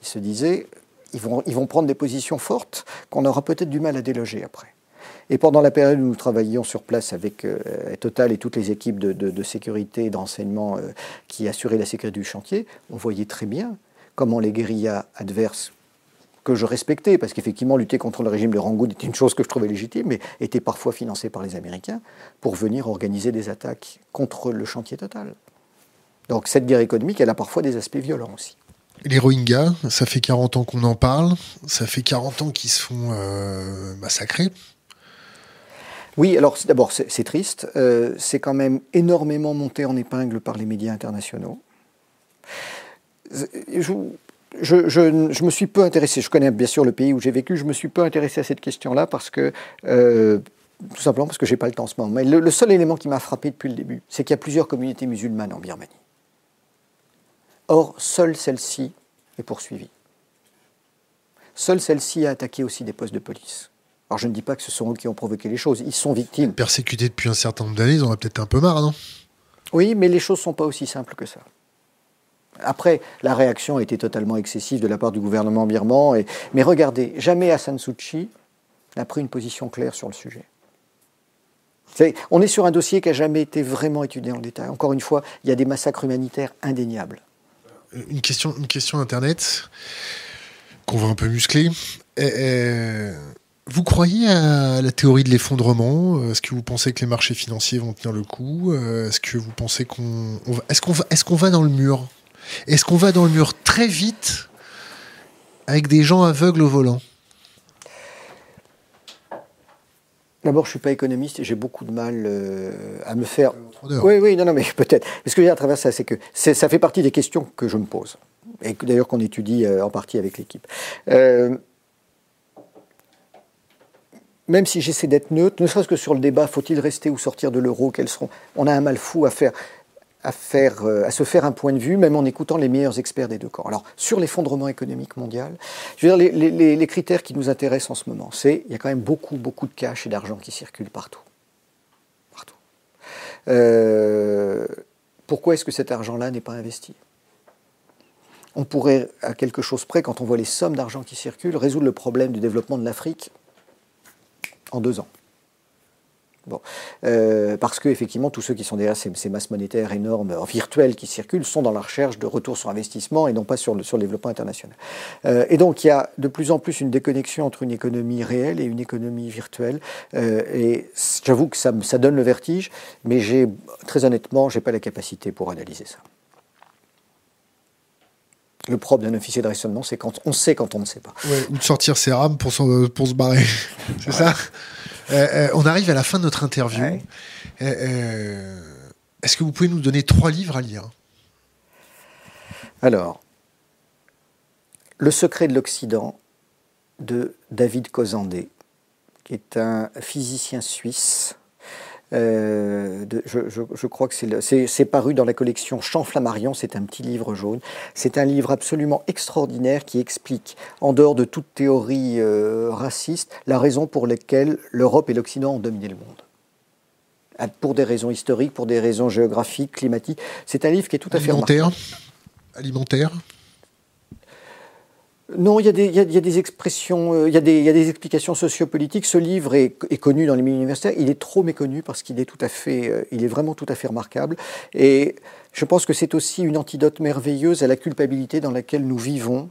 [SPEAKER 2] ils se disaient, ils vont, prendre des positions fortes qu'on aura peut-être du mal à déloger après. Et pendant la période où nous travaillions sur place avec euh, Total et toutes les équipes de, sécurité et d'enseignement euh, qui assuraient la sécurité du chantier, on voyait très bien comment les guérillas adverses que je respectais, parce qu'effectivement, lutter contre le régime de Rangoon était une chose que je trouvais légitime, mais était parfois financée par les Américains pour venir organiser des attaques contre le chantier total. Donc cette guerre économique, elle a parfois des aspects violents aussi.
[SPEAKER 1] Les Rohingyas, ça fait 40 ans qu'on en parle, ça fait 40 ans qu'ils se font euh, massacrer.
[SPEAKER 2] Oui, alors d'abord c'est triste, euh, c'est quand même énormément monté en épingle par les médias internationaux. Je, je, me suis peu intéressé, je connais bien sûr le pays où j'ai vécu, je me suis peu intéressé à cette question-là parce que, euh, tout simplement parce que j'ai pas le temps en ce moment. Mais le seul élément qui m'a frappé depuis le début, c'est qu'il y a plusieurs communautés musulmanes en Birmanie. Or, seule celle-ci est poursuivie. Seule celle-ci a attaqué aussi des postes de police. Alors je ne dis pas que ce sont eux qui ont provoqué les choses, ils sont victimes.
[SPEAKER 1] Persécutés depuis un certain nombre d'années, ils en ont peut-être un peu marre, non?
[SPEAKER 2] Oui, mais les choses ne sont pas aussi simples que ça. Après, la réaction a été totalement excessive de la part du gouvernement birman. Mais regardez, jamais Hassan Suu Kyi n'a pris une position claire sur le sujet. on est sur un dossier qui n'a jamais été vraiment étudié en détail. Encore une fois, il y a des massacres humanitaires indéniables
[SPEAKER 1] une question, une Internet qu'on va un peu muscler. vous croyez à la théorie de l'effondrement? Est-ce que vous pensez que les marchés financiers vont tenir le coup? Est-ce que vous pensez qu'on qu'on est-ce qu'on va dans le mur? Est-ce qu'on va dans le mur très vite avec des gens aveugles au volant?
[SPEAKER 2] D'abord, je ne suis pas économiste et j'ai beaucoup de mal euh, à me faire. Oui, oui, non, non, mais peut-être. ce que je veux dire à travers ça, c'est que ça fait partie des questions que je me pose. Et d'ailleurs qu'on étudie euh, en partie avec l'équipe. Euh, même si j'essaie d'être neutre, ne serait-ce que sur le débat, faut-il rester ou sortir de l'euro, quels seront. On a un mal fou à faire à, faire, euh, à se faire un point de vue, même en écoutant les meilleurs experts des deux camps. Alors, sur l'effondrement économique mondial, je veux dire, les, critères qui nous intéressent en ce moment, c'est il y a quand même beaucoup, beaucoup de cash et d'argent qui circulent partout. Partout. Euh, pourquoi est-ce que cet argent-là n'est pas investi? On pourrait, à quelque chose près, quand on voit les sommes d'argent qui circulent, résoudre le problème du développement de l'Afrique en deux ans. Bon. Euh, parce que effectivement, tous ceux qui sont derrière ces, masses monétaires énormes, euh, virtuelles qui circulent, sont dans la recherche de retour sur investissement et non pas sur le, sur le développement international. Euh, et donc, il y a de plus en plus une déconnexion entre une économie réelle et une économie virtuelle. et j'avoue que ça, ça, donne le vertige, mais j'ai très honnêtement, j'ai pas la capacité pour analyser ça. Le propre d'un officier de raisonnement, c'est quand on sait quand on ne sait pas.
[SPEAKER 1] ou de sortir ses rames pour, pour se barrer. c'est ça? Euh, euh, on arrive à la fin de notre interview. Euh, est-ce que vous pouvez nous donner trois livres à lire?
[SPEAKER 2] Alors, Le secret de l'Occident de David Cozandé, qui est un physicien suisse euh, je, crois que c'est paru dans la collection Champ Flammarion, c'est un petit livre jaune. C'est un livre absolument extraordinaire qui explique, en dehors de toute théorie euh, raciste, la raison pour laquelle l'Europe et l'Occident ont dominé le monde ah, pour des raisons historiques, pour des raisons géographiques, climatiques. C'est un livre qui est tout à fait
[SPEAKER 1] remarquable. Alimentaire
[SPEAKER 2] non, il y, a des, expressions, euh, il, y a des, explications sociopolitiques. Ce livre est, connu dans les milieux universitaires. Il est trop méconnu parce qu'il est tout à fait, euh, il est vraiment tout à fait remarquable. Et je pense que c'est aussi une antidote merveilleuse à la culpabilité dans laquelle nous vivons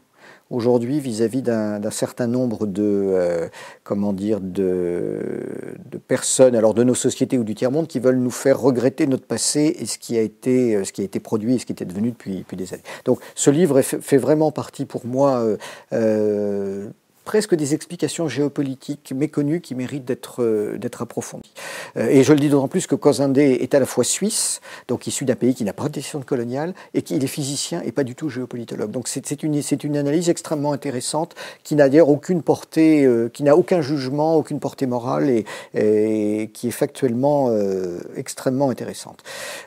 [SPEAKER 2] aujourd'hui vis-à-vis d'un certain nombre de, euh, comment dire, de, personnes, alors de nos sociétés ou du tiers-monde, qui veulent nous faire regretter notre passé et ce qui a été, euh, ce qui a été produit et ce qui était devenu depuis, des années. Donc ce livre fait, vraiment partie pour moi euh, presque des explications géopolitiques méconnues qui méritent d'être euh, approfondies. Euh, et je le dis d'autant plus que Cosindé est à la fois suisse, donc issu d'un pays qui n'a pas de décision coloniale, et qu'il est physicien et pas du tout géopolitologue. Donc c'est une, une analyse extrêmement intéressante qui n'a d'ailleurs aucune portée, euh, qui n'a aucun jugement, aucune portée morale et, et qui est factuellement extrêmement intéressante.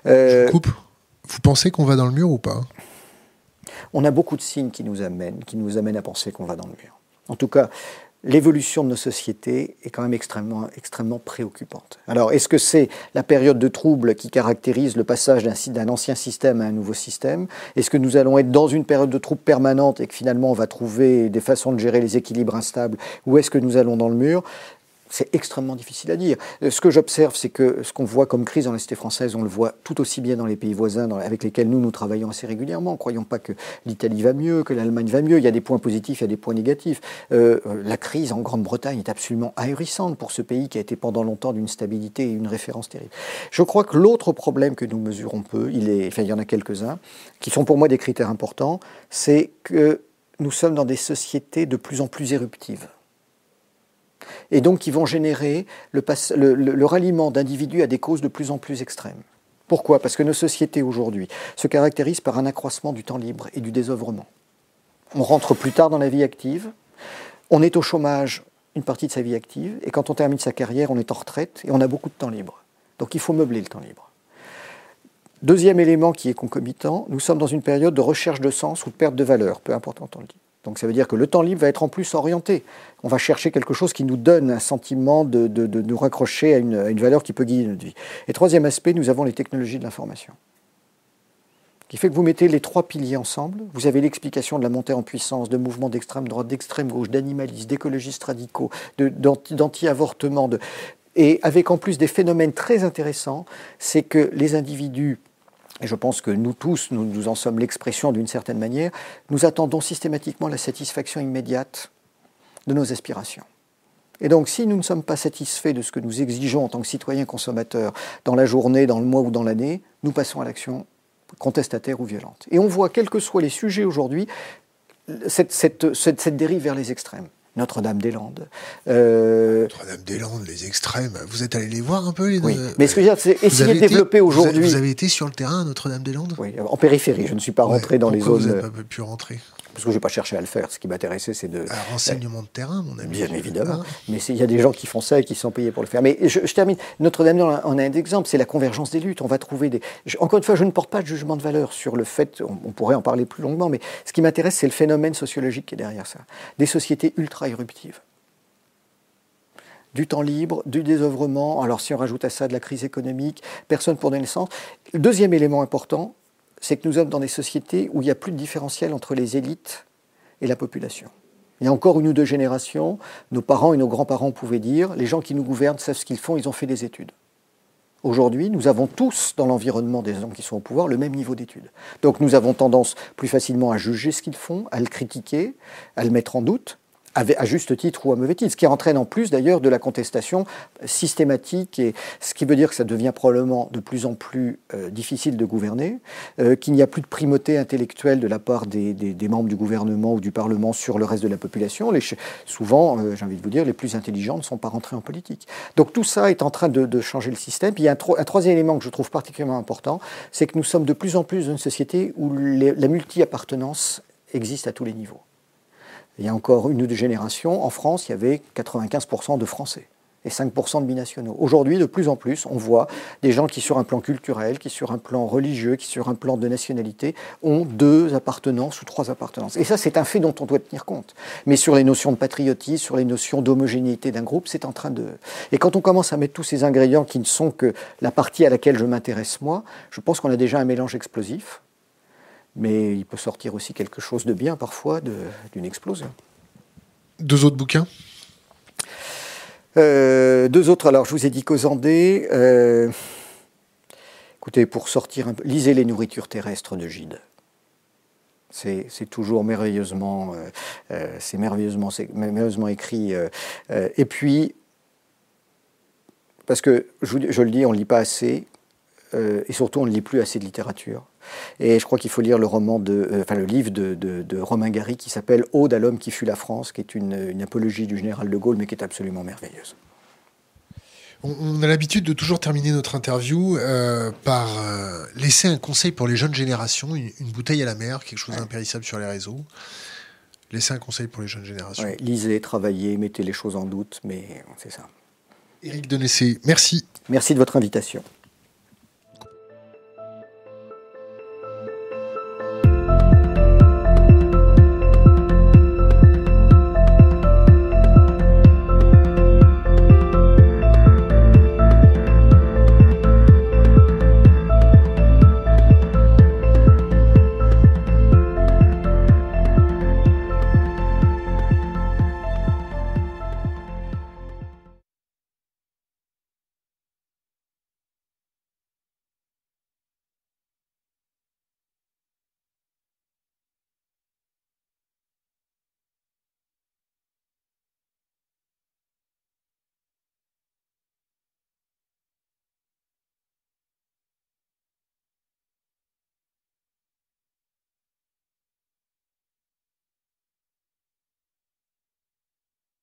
[SPEAKER 1] je coupe. Vous pensez qu'on va dans le mur ou pas?
[SPEAKER 2] On a beaucoup de signes qui nous amènent, qui nous amènent à penser qu'on va dans le mur. En tout cas, l'évolution de nos sociétés est quand même extrêmement, extrêmement préoccupante. Alors, est-ce que c'est la période de trouble qui caractérise le passage d'un ancien système à un nouveau système? Est-ce que nous allons être dans une période de trouble permanente et que finalement on va trouver des façons de gérer les équilibres instables? Ou est-ce que nous allons dans le mur? C'est extrêmement difficile à dire. Euh, ce que j'observe, c'est que ce qu'on voit comme crise dans la cité française, on le voit tout aussi bien dans les pays voisins avec lesquels nous, nous travaillons assez régulièrement. Croyons pas que l'Italie va mieux, que l'Allemagne va mieux. Il y a des points positifs, il y a des points négatifs. Euh, euh, la crise en Grande-Bretagne est absolument ahurissante pour ce pays qui a été pendant longtemps d'une stabilité et une référence terrible. Je crois que l'autre problème que nous mesurons peu, il, est, enfin, il y en a quelques-uns, qui sont pour moi des critères importants, c'est que nous sommes dans des sociétés de plus en plus éruptives et donc qui vont générer le, ralliement d'individus à des causes de plus en plus extrêmes. Pourquoi? Parce que nos sociétés aujourd'hui se caractérisent par un accroissement du temps libre et du désœuvrement. On rentre plus tard dans la vie active, on est au chômage une partie de sa vie active, et quand on termine sa carrière, on est en retraite et on a beaucoup de temps libre. Donc il faut meubler le temps libre. Deuxième élément qui est concomitant, nous sommes dans une période de recherche de sens ou de perte de valeur, peu importe on le dit. Donc ça veut dire que le temps libre va être en plus orienté. On va chercher quelque chose qui nous donne un sentiment de, nous raccrocher à une, valeur qui peut guider notre vie. Et troisième aspect, nous avons les technologies de l'information. Qui fait que vous mettez les trois piliers ensemble, vous avez l'explication de la montée en puissance de mouvements d'extrême droite, d'extrême gauche, d'animalistes, d'écologistes radicaux, d'anti-avortement, et avec en plus des phénomènes très intéressants, c'est que les individus et je pense que nous tous, nous, en sommes l'expression d'une certaine manière, nous attendons systématiquement la satisfaction immédiate de nos aspirations. Et donc, si nous ne sommes pas satisfaits de ce que nous exigeons en tant que citoyens consommateurs dans la journée, dans le mois ou dans l'année, nous passons à l'action contestataire ou violente. Et on voit, quels que soient les sujets aujourd'hui, cette, cette, cette, cette dérive vers les extrêmes. Notre-Dame-des-Landes.
[SPEAKER 1] Euh, Notre-Dame-des-Landes, les extrêmes. Vous êtes allé les voir un peu les
[SPEAKER 2] Oui, mais ce que je veux dire, c'est essayer de développer aujourd'hui.
[SPEAKER 1] Vous, avez été sur le terrain à Notre-Dame-des-Landes?
[SPEAKER 2] Oui, en périphérie. Je ne suis pas rentré dans les zones.
[SPEAKER 1] Vous n'avez pas pu rentrer?
[SPEAKER 2] Parce que je n'ai pas cherché à le faire. Ce qui m'intéressait, c'est de.
[SPEAKER 1] Un renseignement de terrain, mon ami.
[SPEAKER 2] Bien évidemment. Mais il y a des gens qui font ça et qui sont payés pour le faire. Mais je, termine. Notre-Dame, on a un exemple, c'est la convergence des luttes. On va trouver des. encore une fois, je ne porte pas de jugement de valeur sur le fait, on, pourrait en parler plus longuement, mais ce qui m'intéresse, c'est le phénomène sociologique qui est derrière ça. Des sociétés ultra éruptives du temps libre, du désœuvrement. Alors si on rajoute à ça de la crise économique, personne pour donner le sens. Le deuxième élément important, c'est que nous sommes dans des sociétés où il n'y a plus de différentiel entre les élites et la population. Il y a encore une ou deux générations, nos parents et nos grands-parents pouvaient dire, les gens qui nous gouvernent savent ce qu'ils font, ils ont fait des études. Aujourd'hui, nous avons tous, dans l'environnement des gens qui sont au pouvoir, le même niveau d'études. Donc nous avons tendance plus facilement à juger ce qu'ils font, à le critiquer, à le mettre en doute, à juste titre ou à mauvais titre, ce qui entraîne en plus d'ailleurs de la contestation systématique, et ce qui veut dire que ça devient probablement de plus en plus euh, difficile de gouverner, euh, qu'il n'y a plus de primauté intellectuelle de la part des, membres du gouvernement ou du Parlement sur le reste de la population. Les, souvent, euh, j'ai envie de vous dire, les plus intelligents ne sont pas rentrés en politique. Donc tout ça est en train de, changer le système. Puis il y a un, troisième élément que je trouve particulièrement important, c'est que nous sommes de plus en plus dans une société où la multi-appartenance existe à tous les niveaux il y a encore une ou deux générations, en France, il y avait 95% de Français et 5% de binationaux. Aujourd'hui, de plus en plus, on voit des gens qui, sur un plan culturel, qui, sur un plan religieux, qui, sur un plan de nationalité, ont deux appartenances ou trois appartenances. Et ça, c'est un fait dont on doit tenir compte. Mais sur les notions de patriotisme, sur les notions d'homogénéité d'un groupe, c'est en train de... Et quand on commence à mettre tous ces ingrédients qui ne sont que la partie à laquelle je m'intéresse moi, je pense qu'on a déjà un mélange explosif mais il peut sortir aussi quelque chose de bien parfois d'une explosion.
[SPEAKER 1] Deux autres bouquins?
[SPEAKER 2] Euh, Deux autres, alors je vous ai dit Cosandé. Euh, écoutez, pour sortir un peu, lisez Les nourritures terrestres de Gide. C'est toujours merveilleusement, euh, c'est merveilleusement, merveilleusement, écrit. et puis, parce que je, je le dis, on ne lit pas assez, et surtout on ne lit plus assez de littérature. Et je crois qu'il faut lire le roman de, euh, enfin le livre de, Romain Gary qui s'appelle Ode à l'homme qui fut la France, qui est une, apologie du général de Gaulle, mais qui est absolument merveilleuse.
[SPEAKER 1] On a l'habitude de toujours terminer notre interview euh, par euh, laisser un conseil pour les jeunes générations, une, bouteille à la mer, quelque chose d'impérissable sur les réseaux. Laissez un conseil pour les jeunes générations.
[SPEAKER 2] lisez, travaillez, mettez les choses en doute, mais c'est ça.
[SPEAKER 1] Éric Denessé, merci.
[SPEAKER 2] Merci de votre invitation.